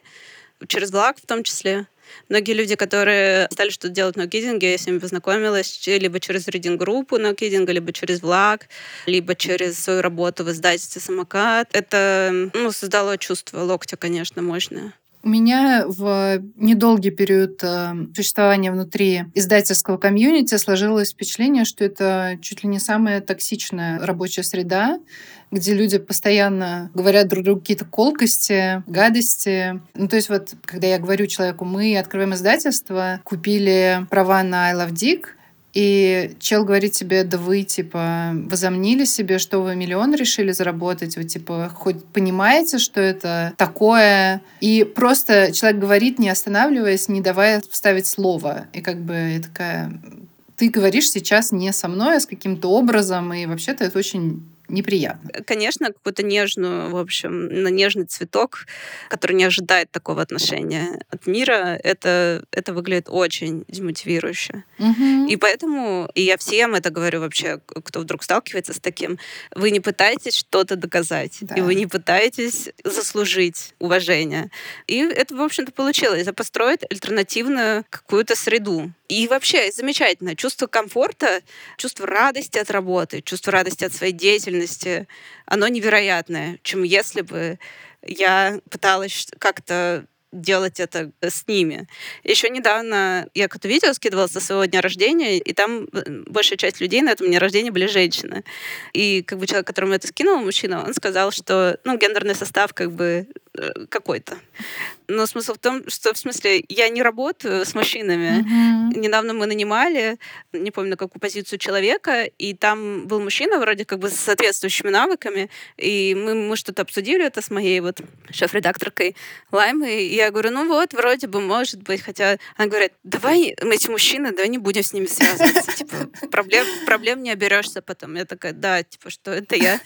через влаг в том числе. Многие люди, которые стали что-то делать на нокидинге, я с ними познакомилась либо через ридинг-группу нокидинга, либо через влаг, либо через свою работу в издательстве «Самокат». Это ну, создало чувство локтя, конечно, мощное. У меня в недолгий период э, существования внутри издательского комьюнити сложилось впечатление, что это чуть ли не самая токсичная рабочая среда, где люди постоянно говорят друг другу какие-то колкости, гадости. Ну, то есть вот, когда я говорю человеку, мы открываем издательство, купили права на I Love Dick, и чел говорит тебе, да вы, типа, возомнили себе, что вы миллион решили заработать, вы, типа, хоть понимаете, что это такое? И просто человек говорит, не останавливаясь, не давая вставить слово. И как бы я такая, ты говоришь сейчас не со мной, а с каким-то образом, и вообще-то это очень неприятно. Конечно, какую-то нежную, в общем, на нежный цветок, который не ожидает такого отношения от мира, это, это выглядит очень демотивирующе. Угу. И поэтому, и я всем это говорю вообще, кто вдруг сталкивается с таким, вы не пытаетесь что-то доказать, да. и вы не пытаетесь заслужить уважение. И это, в общем-то, получилось. Это построить альтернативную какую-то среду. И вообще замечательно. Чувство комфорта, чувство радости от работы, чувство радости от своей деятельности, оно невероятное, чем если бы я пыталась как-то делать это с ними. Еще недавно я какое-то видео скидывала со своего дня рождения, и там э, большая часть людей на этом дне рождения были женщины. И как бы человек, которому это скинул, мужчина, он сказал, что ну, гендерный состав как бы э, какой-то. Но смысл в том, что в смысле я не работаю с мужчинами. Mm-hmm. Недавно мы нанимали, не помню на какую позицию человека, и там был мужчина вроде как бы с соответствующими навыками, и мы, мы что-то обсудили это с моей вот шеф-редакторкой Лаймой, и я говорю, ну вот, вроде бы, может быть, хотя она говорит, давай мы эти мужчины, давай не будем с ними связываться, <laughs> типа, проблем, проблем не оберешься потом. Я такая, да, типа, что это я.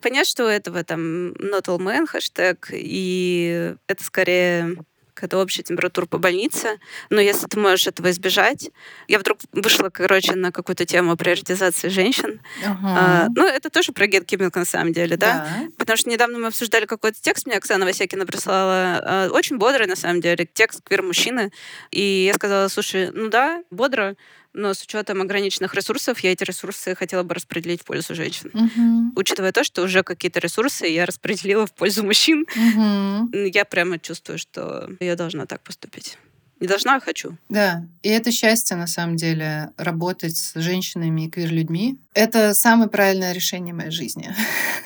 Понятно, что у этого там not all men хэштег, и это скорее когда общая температура по больнице. Но если ты можешь этого избежать... Я вдруг вышла, короче, на какую-то тему приоритизации женщин. Ага. А, ну, это тоже про геткипинг на самом деле, да? да? Потому что недавно мы обсуждали какой-то текст, мне Оксана Васякина прислала. А, очень бодрый, на самом деле, текст квир-мужчины. И я сказала, слушай, ну да, бодро, но с учетом ограниченных ресурсов я эти ресурсы хотела бы распределить в пользу женщин. Угу. Учитывая то, что уже какие-то ресурсы я распределила в пользу мужчин, угу. я прямо чувствую, что я должна так поступить. Не должна, а хочу. Да, и это счастье, на самом деле, работать с женщинами и квир-людьми. Это самое правильное решение моей жизни.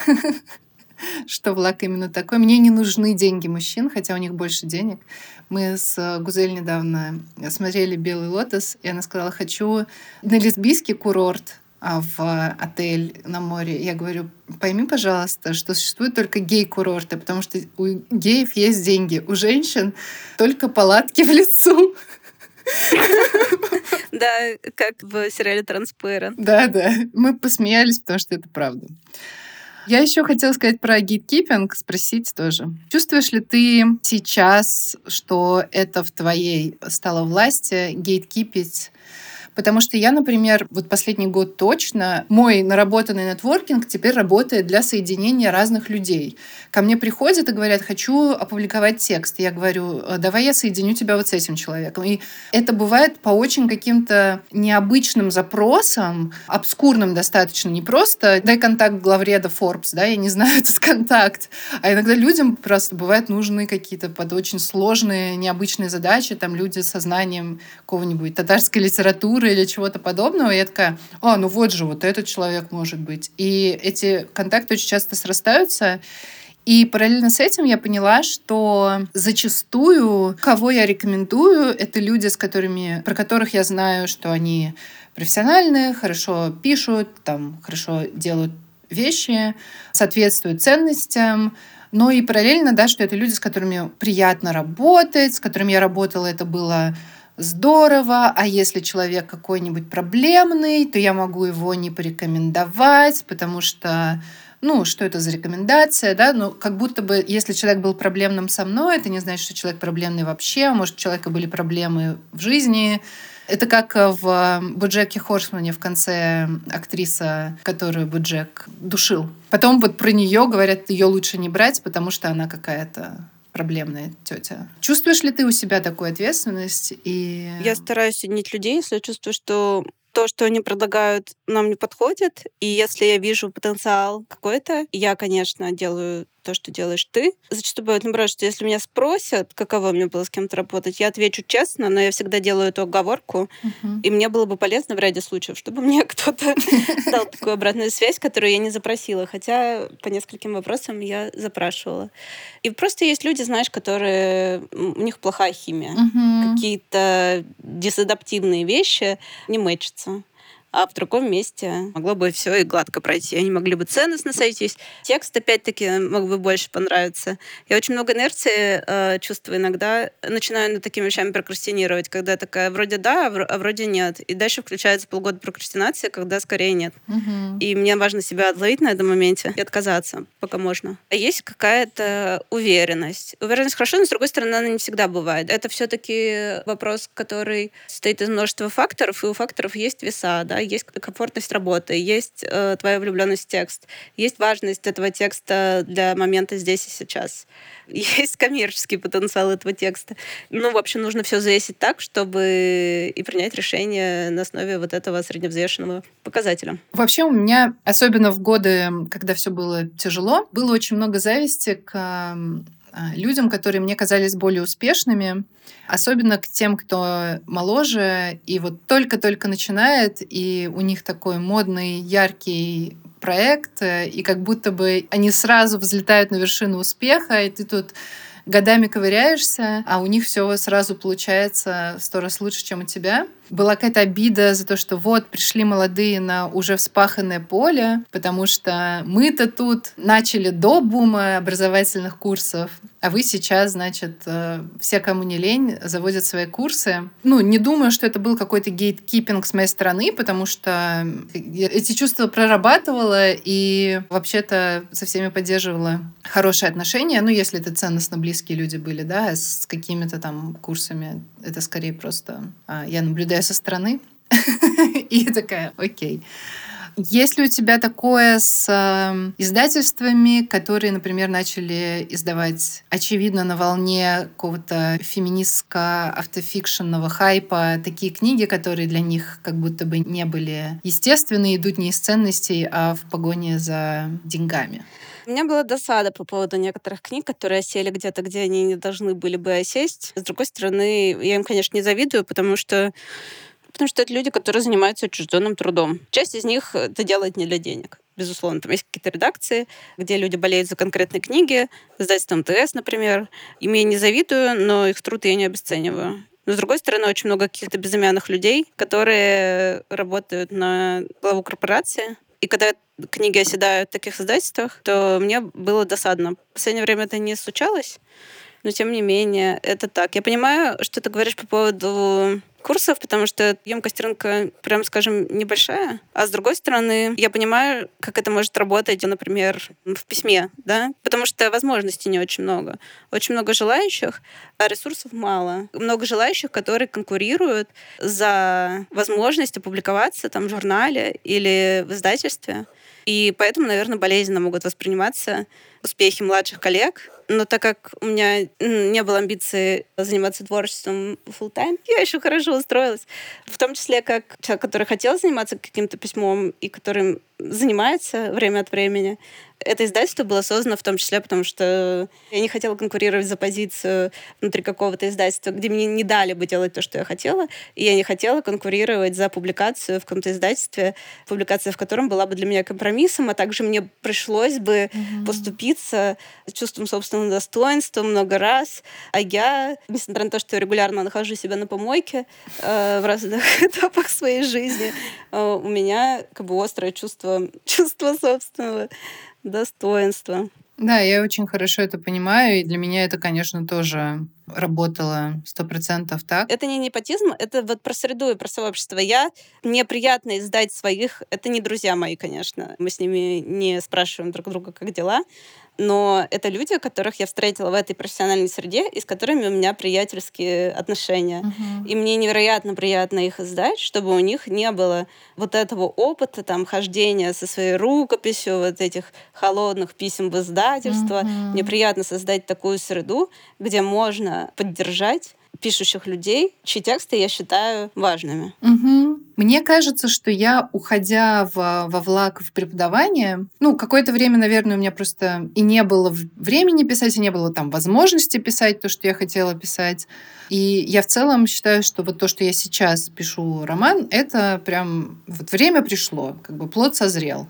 <laughs> <laughs> Что Влак именно такой. Мне не нужны деньги мужчин, хотя у них больше денег. Мы с Гузель недавно смотрели «Белый лотос», и она сказала, хочу на лесбийский курорт, а, в отель на море. Я говорю, пойми, пожалуйста, что существуют только гей-курорты, потому что у геев есть деньги, у женщин только палатки в лесу. <laughs> Да, как в сериале «Транспэрент». Да, да. Мы посмеялись, потому что это правда. Я еще хотела сказать про гейткипинг, спросить тоже. Чувствуешь ли ты сейчас, что это в твоей стало власти гейткипить Потому что я, например, вот последний год точно, мой наработанный нетворкинг теперь работает для соединения разных людей. Ко мне приходят и говорят, хочу опубликовать текст. Я говорю, «Э, давай я соединю тебя вот с этим человеком. И это бывает по очень каким-то необычным запросам, обскурным достаточно. Не просто дай контакт главреда Forbes, да, я не знаю <laughs> этот контакт. А иногда людям просто бывают нужны какие-то под очень сложные, необычные задачи. Там люди со знанием какого-нибудь татарской литературы культуры или чего-то подобного, я такая, а, ну вот же, вот этот человек может быть. И эти контакты очень часто срастаются, и параллельно с этим я поняла, что зачастую, кого я рекомендую, это люди, с которыми, про которых я знаю, что они профессиональные, хорошо пишут, там, хорошо делают вещи, соответствуют ценностям, но и параллельно, да, что это люди, с которыми приятно работать, с которыми я работала, это было здорово, а если человек какой-нибудь проблемный, то я могу его не порекомендовать, потому что ну, что это за рекомендация, да, ну, как будто бы, если человек был проблемным со мной, это не значит, что человек проблемный вообще, может, у человека были проблемы в жизни. Это как в Буджеке Хорсмане в конце актриса, которую Буджек душил. Потом вот про нее говорят, ее лучше не брать, потому что она какая-то проблемная тетя. Чувствуешь ли ты у себя такую ответственность? И... Я стараюсь соединить людей, если я чувствую, что то, что они предлагают, нам не подходит. И если я вижу потенциал какой-то, я, конечно, делаю то, что делаешь ты. Зачастую бывает наоборот, что если меня спросят, каково мне было с кем-то работать, я отвечу честно, но я всегда делаю эту оговорку. Uh-huh. И мне было бы полезно в ряде случаев, чтобы мне <laughs> кто-то <laughs> дал такую обратную связь, которую я не запросила. Хотя по нескольким вопросам я запрашивала. И просто есть люди, знаешь, которые... У них плохая химия. Какие-то дисадаптивные вещи не мэчатся а в другом месте могло бы все и гладко пройти. Они могли бы ценностно сойтись. Текст, опять-таки, мог бы больше понравиться. Я очень много инерции э, чувствую иногда. Начинаю над такими вещами прокрастинировать, когда такая вроде да, а, а вроде нет. И дальше включается полгода прокрастинации, когда скорее нет. Угу. И мне важно себя отловить на этом моменте и отказаться, пока можно. А есть какая-то уверенность. Уверенность хорошо, но с другой стороны, она не всегда бывает. Это все-таки вопрос, который состоит из множества факторов, и у факторов есть веса, да, есть комфортность работы, есть э, твоя влюбленность в текст, есть важность этого текста для момента здесь и сейчас, <laughs> есть коммерческий потенциал этого текста. Ну, в общем, нужно все завесить так, чтобы и принять решение на основе вот этого средневзвешенного показателя. Вообще у меня, особенно в годы, когда все было тяжело, было очень много зависти к людям, которые мне казались более успешными, особенно к тем, кто моложе и вот только-только начинает, и у них такой модный, яркий проект, э, и как будто бы они сразу взлетают на вершину успеха, и ты тут годами ковыряешься, а у них все сразу получается сто раз лучше, чем у тебя. Была какая-то обида за то, что вот пришли молодые на уже вспаханное поле, потому что мы-то тут начали до бума образовательных курсов, а вы сейчас, значит, э, все, кому не лень, заводят свои курсы. Ну, не думаю, что это был какой-то гейткипинг с моей стороны, потому что я эти чувства прорабатывала и вообще-то со всеми поддерживала хорошие отношения. Ну, если это ценностно близкие люди были, да, с какими-то там курсами, это скорее просто а, я наблюдаю со стороны <laughs> и такая, окей. Есть ли у тебя такое с э, издательствами, которые, например, начали издавать, очевидно, на волне какого-то феминистско-автофикшенного хайпа, такие книги, которые для них как будто бы не были естественны, идут не из ценностей, а в погоне за деньгами? У меня была досада по поводу некоторых книг, которые осели где-то, где они не должны были бы осесть. С другой стороны, я им, конечно, не завидую, потому что потому что это люди, которые занимаются отчужденным трудом. Часть из них это делает не для денег. Безусловно, там есть какие-то редакции, где люди болеют за конкретные книги, издательство МТС, например. Им я не завидую, но их труд я не обесцениваю. Но, с другой стороны, очень много каких-то безымянных людей, которые работают на главу корпорации, и когда книги оседают в таких издательствах, то мне было досадно. В последнее время это не случалось, но тем не менее это так. Я понимаю, что ты говоришь по поводу курсов, потому что емкость рынка, прям скажем, небольшая. А с другой стороны, я понимаю, как это может работать, например, в письме, да, потому что возможностей не очень много. Очень много желающих, а ресурсов мало. Много желающих, которые конкурируют за возможность опубликоваться там в журнале или в издательстве. И поэтому, наверное, болезненно могут восприниматься успехи младших коллег, но так как у меня не было амбиции заниматься творчеством full time, я еще хорошо устроилась. В том числе как человек, который хотел заниматься каким-то письмом и который занимается время от времени. Это издательство было создано в том числе, потому что я не хотела конкурировать за позицию внутри какого-то издательства, где мне не дали бы делать то, что я хотела, и я не хотела конкурировать за публикацию в каком-то издательстве, публикация в котором была бы для меня компромиссом, а также мне пришлось бы mm-hmm. поступиться с чувством собственного достоинства много раз, а я, несмотря на то, что я регулярно нахожу себя на помойке э, в разных <laughs> этапах своей жизни, э, у меня как бы острое чувство, <laughs> чувство собственного достоинства. Да, я очень хорошо это понимаю, и для меня это, конечно, тоже работало сто процентов так. Это не непотизм, это вот про среду и про сообщество. Я, мне приятно издать своих, это не друзья мои, конечно, мы с ними не спрашиваем друг друга, как дела, но это люди, которых я встретила в этой профессиональной среде и с которыми у меня приятельские отношения. Uh-huh. И мне невероятно приятно их издать, чтобы у них не было вот этого опыта, там, хождения со своей рукописью, вот этих холодных писем в издательство. Uh-huh. Мне приятно создать такую среду, где можно поддержать пишущих людей, чьи тексты я считаю важными. Угу. Мне кажется, что я, уходя в, во влак в преподавание, ну, какое-то время, наверное, у меня просто и не было времени писать, и не было там возможности писать то, что я хотела писать. И я в целом считаю, что вот то, что я сейчас пишу роман, это прям вот время пришло, как бы плод созрел.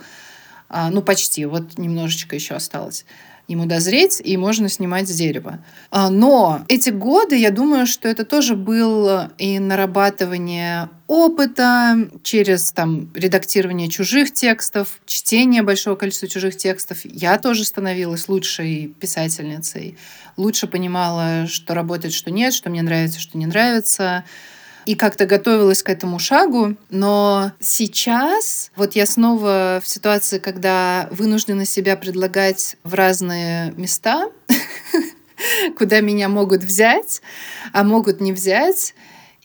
А, ну, почти, вот немножечко еще осталось ему дозреть, и можно снимать с дерева. А, но эти годы, я думаю, что это тоже было и нарабатывание опыта через там, редактирование чужих текстов, чтение большого количества чужих текстов. Я тоже становилась лучшей писательницей, лучше понимала, что работает, что нет, что мне нравится, что не нравится и как-то готовилась к этому шагу. Но сейчас вот я снова в ситуации, когда вынуждена себя предлагать в разные места, <laughs> куда меня могут взять, а могут не взять.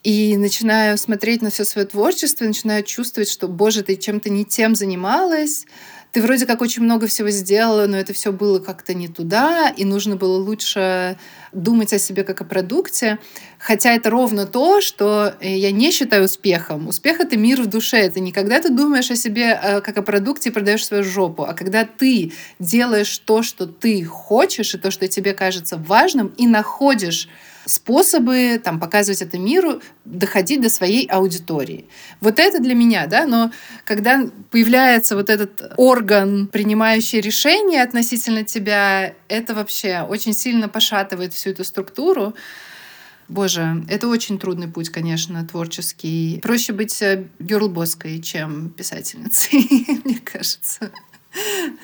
И начинаю смотреть на все свое творчество, начинаю чувствовать, что, боже, ты чем-то не тем занималась, ты вроде как очень много всего сделала, но это все было как-то не туда, и нужно было лучше думать о себе как о продукте. Хотя это ровно то, что э, я не считаю успехом. Успех — это мир в душе. Это не когда ты думаешь о себе э, как о продукте и продаешь свою жопу, а когда ты делаешь то, что ты хочешь, и то, что тебе кажется важным, и находишь способы там, показывать это миру, доходить до своей аудитории. Вот это для меня, да, но когда появляется вот этот орган, принимающий решения относительно тебя, это вообще очень сильно пошатывает всю эту структуру. Боже, это очень трудный путь, конечно, творческий. Проще быть э, герлбоской, чем писательницей, <laughs> мне кажется.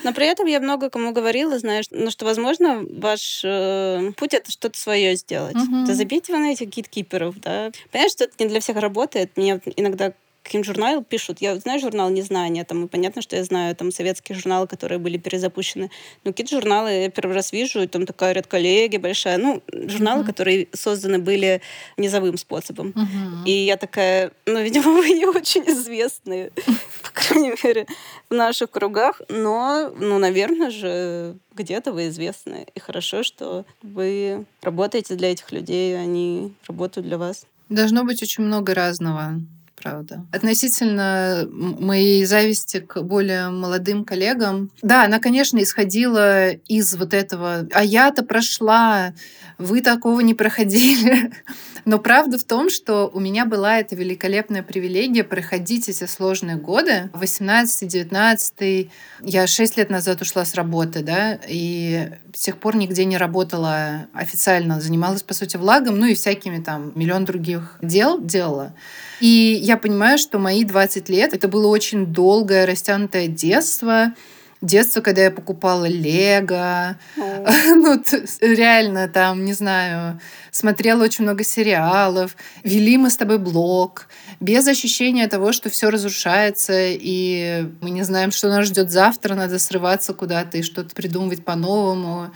Но при этом я много кому говорила, знаешь, ну что, возможно, ваш э, путь это что-то свое сделать. Угу. Да забейте вы на этих гиткиперов, да. Понятно, что это не для всех работает. Мне иногда каким журнал пишут. Я знаю журнал «Незнание», там, и понятно, что я знаю там советские журналы, которые были перезапущены. Но какие-то журналы я первый раз вижу, и там такая редколлегия большая. Ну, журналы, mm-hmm. которые созданы были низовым способом. Mm-hmm. И я такая, ну, видимо, <laughs> вы не очень известны, <laughs> по крайней мере, в наших кругах. Но, ну, наверное же, где-то вы известны. И хорошо, что вы работаете для этих людей, они работают для вас. Должно быть очень много разного правда. Относительно моей зависти к более молодым коллегам, да, она, конечно, исходила из вот этого «а я-то прошла, вы такого не проходили». <laughs> Но правда в том, что у меня была эта великолепная привилегия проходить эти сложные годы. 18-19 я 6 лет назад ушла с работы, да, и с тех пор нигде не работала официально. Занималась, по сути, влагом, ну и всякими там миллион других дел делала. И я понимаю, что мои 20 лет — это было очень долгое, растянутое детство, детство, когда я покупала Лего, <laughs> ну, реально там, не знаю, смотрела очень много сериалов, вели мы с тобой блог, без ощущения того, что все разрушается, и мы не знаем, что нас ждет завтра, надо срываться куда-то и что-то придумывать по-новому.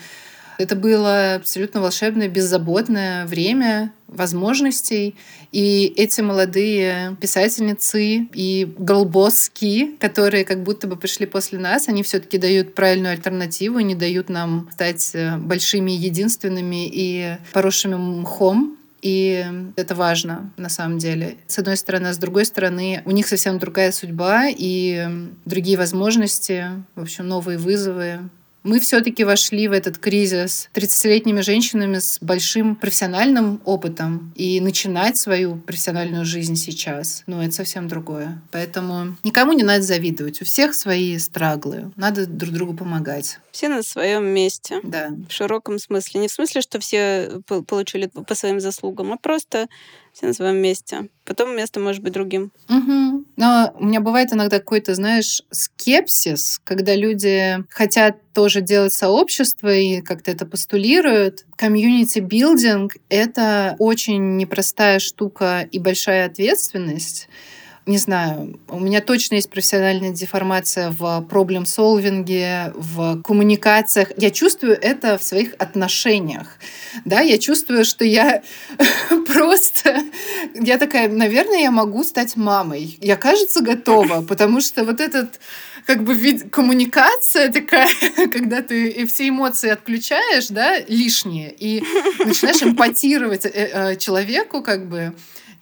Это было абсолютно волшебное, беззаботное время возможностей. И эти молодые писательницы и голбоски, которые как будто бы пришли после нас, они все-таки дают правильную альтернативу, не дают нам стать э, большими, единственными и поросшими мхом. И это важно на самом деле. С одной стороны, а с другой стороны, у них совсем другая судьба и другие возможности, в общем, новые вызовы. Мы все-таки вошли в этот кризис 30-летними женщинами с большим профессиональным опытом. И начинать свою профессиональную жизнь сейчас, ну, это совсем другое. Поэтому никому не надо завидовать. У всех свои страглы. Надо друг другу помогать. Все на своем месте. Да. В широком смысле. Не в смысле, что все получили по своим заслугам, а просто все на своем месте. Потом место может быть другим. Угу. Но у меня бывает иногда какой-то, знаешь, скепсис, когда люди хотят тоже делать сообщество и как-то это постулируют. Community-building — это очень непростая штука и большая ответственность не знаю, у меня точно есть профессиональная деформация в problem-solving е, в коммуникациях. Я чувствую это в своих отношениях. Да, я чувствую, что я <laughs> просто... Я такая, наверное, я могу стать мамой. Я, кажется, готова, потому что вот этот как бы вид коммуникация такая, <laughs> когда ты все эмоции отключаешь, да, лишние, и начинаешь эмпатировать э, э, человеку, как бы,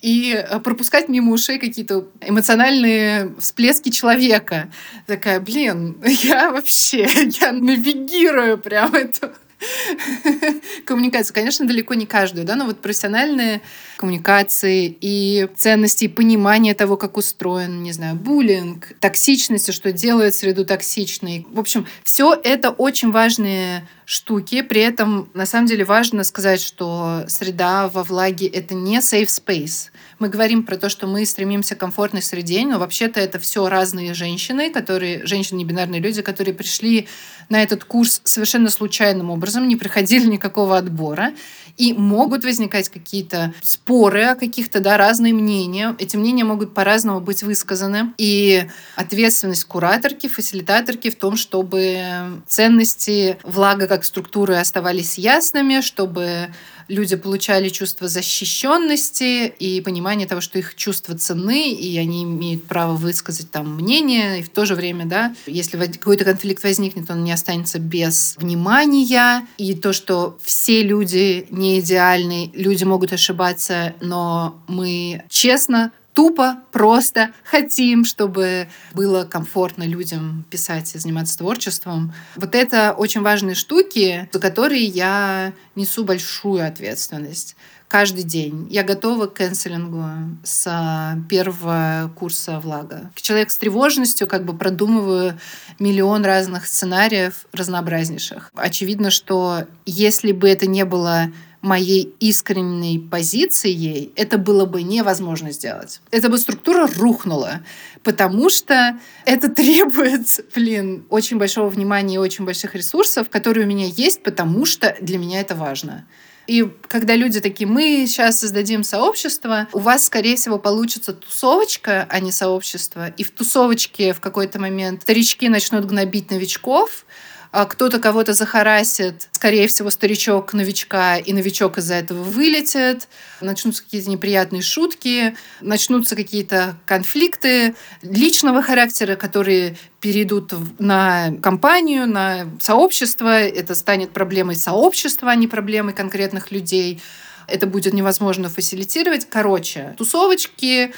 и э, пропускать мимо ушей какие-то эмоциональные всплески человека. Такая, блин, <laughs> я вообще, <laughs> я навигирую прям эту <laughs> коммуникацию. Конечно, далеко не каждую, да, но вот профессиональные коммуникации и ценности, и понимание того, как устроен, не знаю, буллинг, токсичность, что делает среду токсичной. В общем, все это очень важные штуки. При этом, на самом деле, важно сказать, что среда во влаге — это не safe space. Мы говорим про то, что мы стремимся к комфортной среде, но вообще-то это все разные женщины, которые, женщины небинарные люди, которые пришли на этот курс совершенно случайным образом, не проходили никакого отбора, и могут возникать какие-то споры о каких-то, да, разные мнения. Эти мнения могут по-разному быть высказаны. И ответственность кураторки, фасилитаторки в том, чтобы ценности влага как структуры оставались ясными, чтобы люди получали чувство защищенности и понимание того, что их чувства ценны, и они имеют право высказать там мнение, и в то же время, да, если какой-то конфликт возникнет, он не останется без внимания, и то, что все люди не идеальны, люди могут ошибаться, но мы честно тупо, просто хотим, чтобы было комфортно людям писать и заниматься творчеством. Вот это очень важные штуки, за которые я несу большую ответственность каждый день. Я готова к канцелингу с первого курса влага. Человек с тревожностью как бы продумываю миллион разных сценариев разнообразнейших. Очевидно, что если бы это не было моей искренней позицией, это было бы невозможно сделать. Эта бы структура рухнула, потому что это требует, блин, очень большого внимания и очень больших ресурсов, которые у меня есть, потому что для меня это важно. И когда люди такие, мы сейчас создадим сообщество, у вас, скорее всего, получится тусовочка, а не сообщество. И в тусовочке в какой-то момент старички начнут гнобить новичков, кто-то кого-то захарасит, скорее всего, старичок новичка, и новичок из-за этого вылетит, начнутся какие-то неприятные шутки, начнутся какие-то конфликты личного характера, которые перейдут на компанию, на сообщество. Это станет проблемой сообщества, а не проблемой конкретных людей. Это будет невозможно фасилитировать. Короче, тусовочки,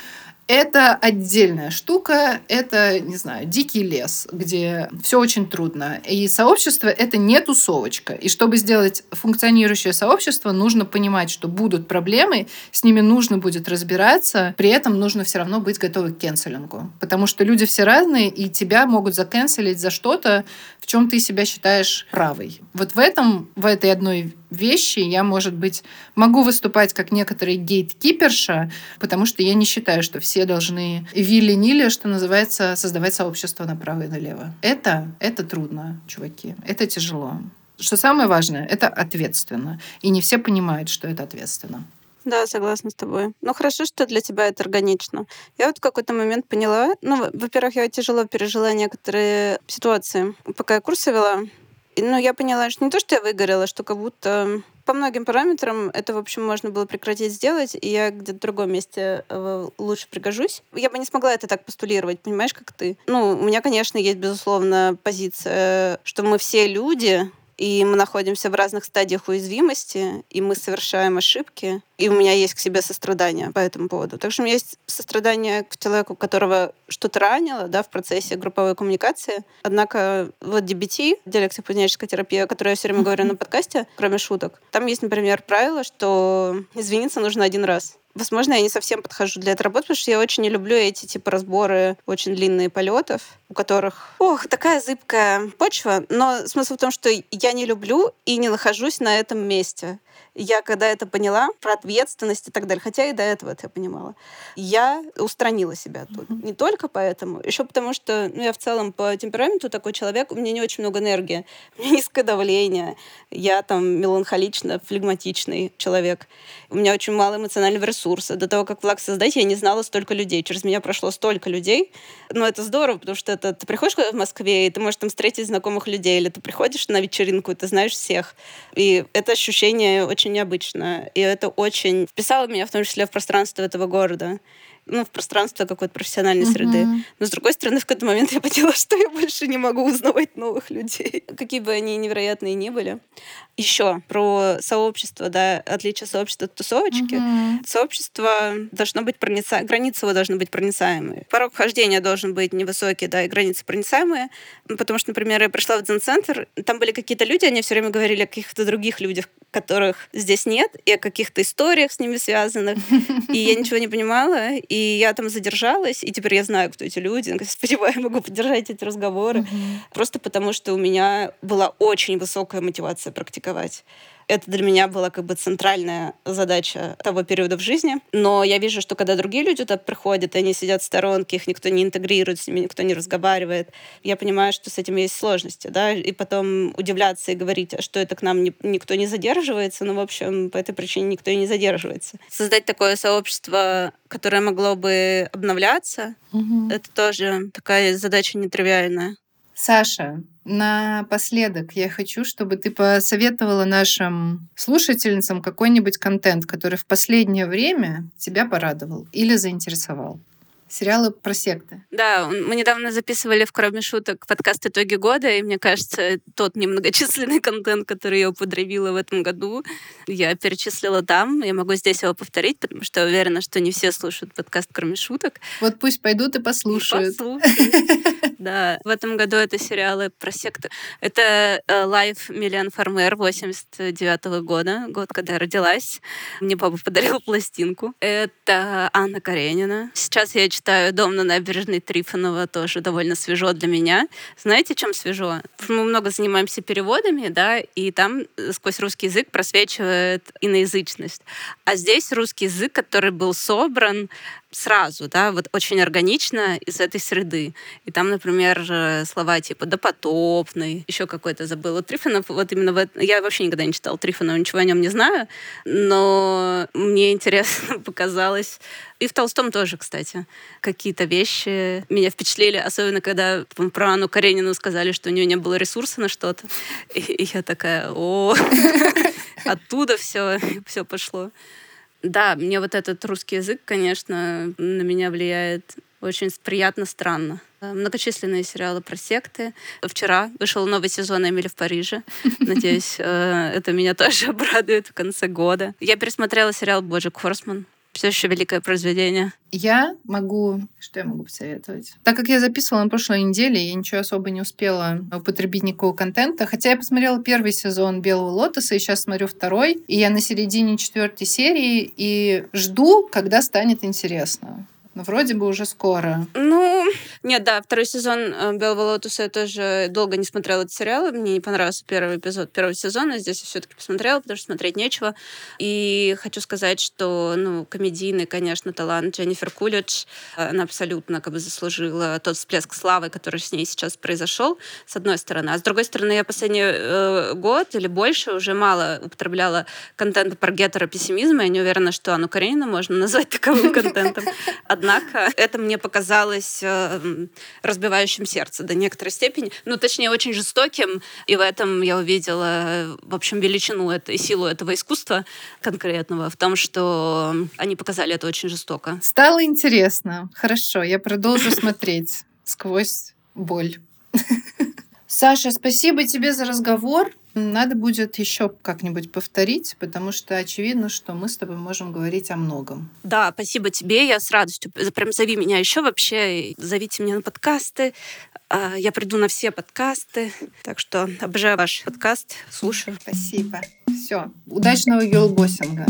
это отдельная штука, это, не знаю, дикий лес, где все очень трудно. И сообщество — это не тусовочка. И чтобы сделать функционирующее сообщество, нужно понимать, что будут проблемы, с ними нужно будет разбираться, при этом нужно все равно быть готовы к кенселингу. Потому что люди все разные, и тебя могут закенселить за что-то, в чем ты себя считаешь правой. Вот в этом, в этой одной вещи я, может быть, могу выступать как некоторые гейткиперша, потому что я не считаю, что все должны вилли-нили, что называется, создавать сообщество направо и налево. Это, это трудно, чуваки. Это тяжело. Что самое важное, это ответственно. И не все понимают, что это ответственно. Да, согласна с тобой. Ну, хорошо, что для тебя это органично. Я вот в какой-то момент поняла, ну, во-первых, я тяжело пережила некоторые ситуации. Пока я курсы вела, ну, я поняла, что не то, что я выгорела, что как будто по многим параметрам это, в общем, можно было прекратить сделать, и я где-то в другом месте э, лучше пригожусь. Я бы не смогла это так постулировать, понимаешь, как ты. Ну, у меня, конечно, есть, безусловно, позиция, что мы все люди, и мы находимся в разных стадиях уязвимости, и мы совершаем ошибки, и у меня есть к себе сострадание по этому поводу. Также у меня есть сострадание к человеку, которого что-то ранило да, в процессе групповой коммуникации. Однако вот DBT, диалектико-поведенческая терапия, о которой я все время говорю на подкасте, кроме шуток, там есть, например, правило, что извиниться нужно один раз. Возможно, я не совсем подхожу для этой работы, потому что я очень не люблю эти типа разборы очень длинные полетов, у которых, ох, такая зыбкая почва. Но смысл в том, что я не люблю и не нахожусь на этом месте я когда это поняла, про ответственность и так далее, хотя и до этого это я понимала, я устранила себя. Mm-hmm. Не только поэтому, еще потому что ну, я в целом по темпераменту такой человек, у меня не очень много энергии, у меня низкое давление, я там меланхолично, флегматичный человек, у меня очень мало эмоционального ресурса. До того, как флаг создать, я не знала столько людей. Через меня прошло столько людей. Но это здорово, потому что это, ты приходишь в Москве, и ты можешь там встретить знакомых людей, или ты приходишь на вечеринку, и ты знаешь всех. И это ощущение очень необычно. И это очень вписало меня в том числе в пространство этого города ну, в пространство какой-то профессиональной uh-huh. среды. Но, с другой стороны, в какой-то момент я поняла, <laughs> что я больше не могу узнавать новых людей, какие бы они невероятные ни были. Еще про сообщество, да, отличие сообщества от тусовочки. Uh-huh. Сообщество должно быть проницаемое, границы его должны быть проницаемые. Порог вхождения должен быть невысокий, да, и границы проницаемые. Потому что, например, я пришла в дзен-центр, там были какие-то люди, они все время говорили о каких-то других людях, которых здесь нет, и о каких-то историях с ними связанных. И я ничего не понимала, и я там задержалась, и теперь я знаю, кто эти люди. Сподеваюсь, <laughs> могу поддержать эти разговоры. Mm-hmm. Просто потому, что у меня была очень высокая мотивация практиковать. Это для меня была как бы центральная задача того периода в жизни. Но я вижу, что когда другие люди туда приходят, они сидят в сторонке, их никто не интегрирует, с ними никто не разговаривает, я понимаю, что с этим есть сложности, да, и потом удивляться и говорить, что это к нам не, никто не задерживается, ну, в общем, по этой причине никто и не задерживается. Создать такое сообщество, которое могло бы обновляться, угу. это тоже такая задача нетривиальная. Саша, напоследок я хочу, чтобы ты посоветовала нашим слушательницам какой-нибудь контент, который в последнее время тебя порадовал или заинтересовал сериалы про секты. Да, мы недавно записывали в «Кроме шуток» подкаст «Итоги года», и мне кажется, тот немногочисленный <laughs> контент, который я употребила в этом году, я перечислила там. Я могу здесь его повторить, потому что уверена, что не все слушают подкаст «Кроме шуток». Вот пусть пойдут и послушают. <laughs> Да, в этом году это сериалы про секты. Это Life Миллиан Фармер 89 года, год, когда я родилась. Мне папа <laughs> подарил пластинку. Это Анна Каренина. Сейчас я читаю «Дом на набережной Трифонова», тоже довольно свежо для меня. Знаете, чем свежо? Мы много занимаемся переводами, да, и там сквозь русский язык просвечивает иноязычность. А здесь русский язык, который был собран сразу, да, вот очень органично из этой среды. И там, например, слова типа «допотопный», еще какой-то забыла. Трифонов, вот именно в это... Я вообще никогда не читала Трифонова, ничего о нем не знаю, но мне интересно <laughs> показалось и в Толстом тоже, кстати. Какие-то вещи меня впечатлили, особенно когда про Анну Каренину сказали, что у нее не было ресурса на что-то. И я такая, о, <laughs> оттуда все, все пошло. Да, мне вот этот русский язык, конечно, на меня влияет очень приятно, странно. Многочисленные сериалы про секты. Вчера вышел новый сезон «Эмили в Париже». <laughs> Надеюсь, э, это меня тоже <laughs> обрадует в конце года. Я пересмотрела сериал «Боджек Хорсман» все еще великое произведение. Я могу... Что я могу посоветовать? Так как я записывала на прошлой неделе, я ничего особо не успела употребить никакого контента. Хотя я посмотрела первый сезон «Белого лотоса», и сейчас смотрю второй. И я на середине четвертой серии, и жду, когда станет интересно. Но вроде бы уже скоро. Ну, нет, да, второй сезон э, «Белого лотоса» я тоже долго не смотрела этот сериал. Мне не понравился первый эпизод первого сезона. Здесь я все-таки посмотрела, потому что смотреть нечего. И хочу сказать, что, ну, комедийный, конечно, талант Дженнифер Кулич. Она абсолютно как бы заслужила тот всплеск славы, который с ней сейчас произошел, с одной стороны. А с другой стороны, я последний э, год или больше уже мало употребляла контента про гетеропессимизм. Я не уверена, что Анну Каренину можно <laughs> назвать таковым контентом. <laughs> Однако это мне показалось э, разбивающим сердце до некоторой степени. Ну, точнее, очень жестоким. И в этом я увидела, в общем, величину это, и силу этого искусства конкретного в том, что они показали это очень жестоко. Стало интересно. Хорошо, я продолжу <laughs> смотреть сквозь боль. <laughs> Саша, спасибо тебе за разговор. Надо будет еще как-нибудь повторить, потому что очевидно, что мы с тобой можем говорить о многом. Да, спасибо тебе. Я с радостью. Прям зови меня еще вообще. Зовите меня на подкасты. А, я приду на все подкасты. Так что обожаю ваш подкаст. Слушаю. Спасибо. Все. Удачного гелбоссинга.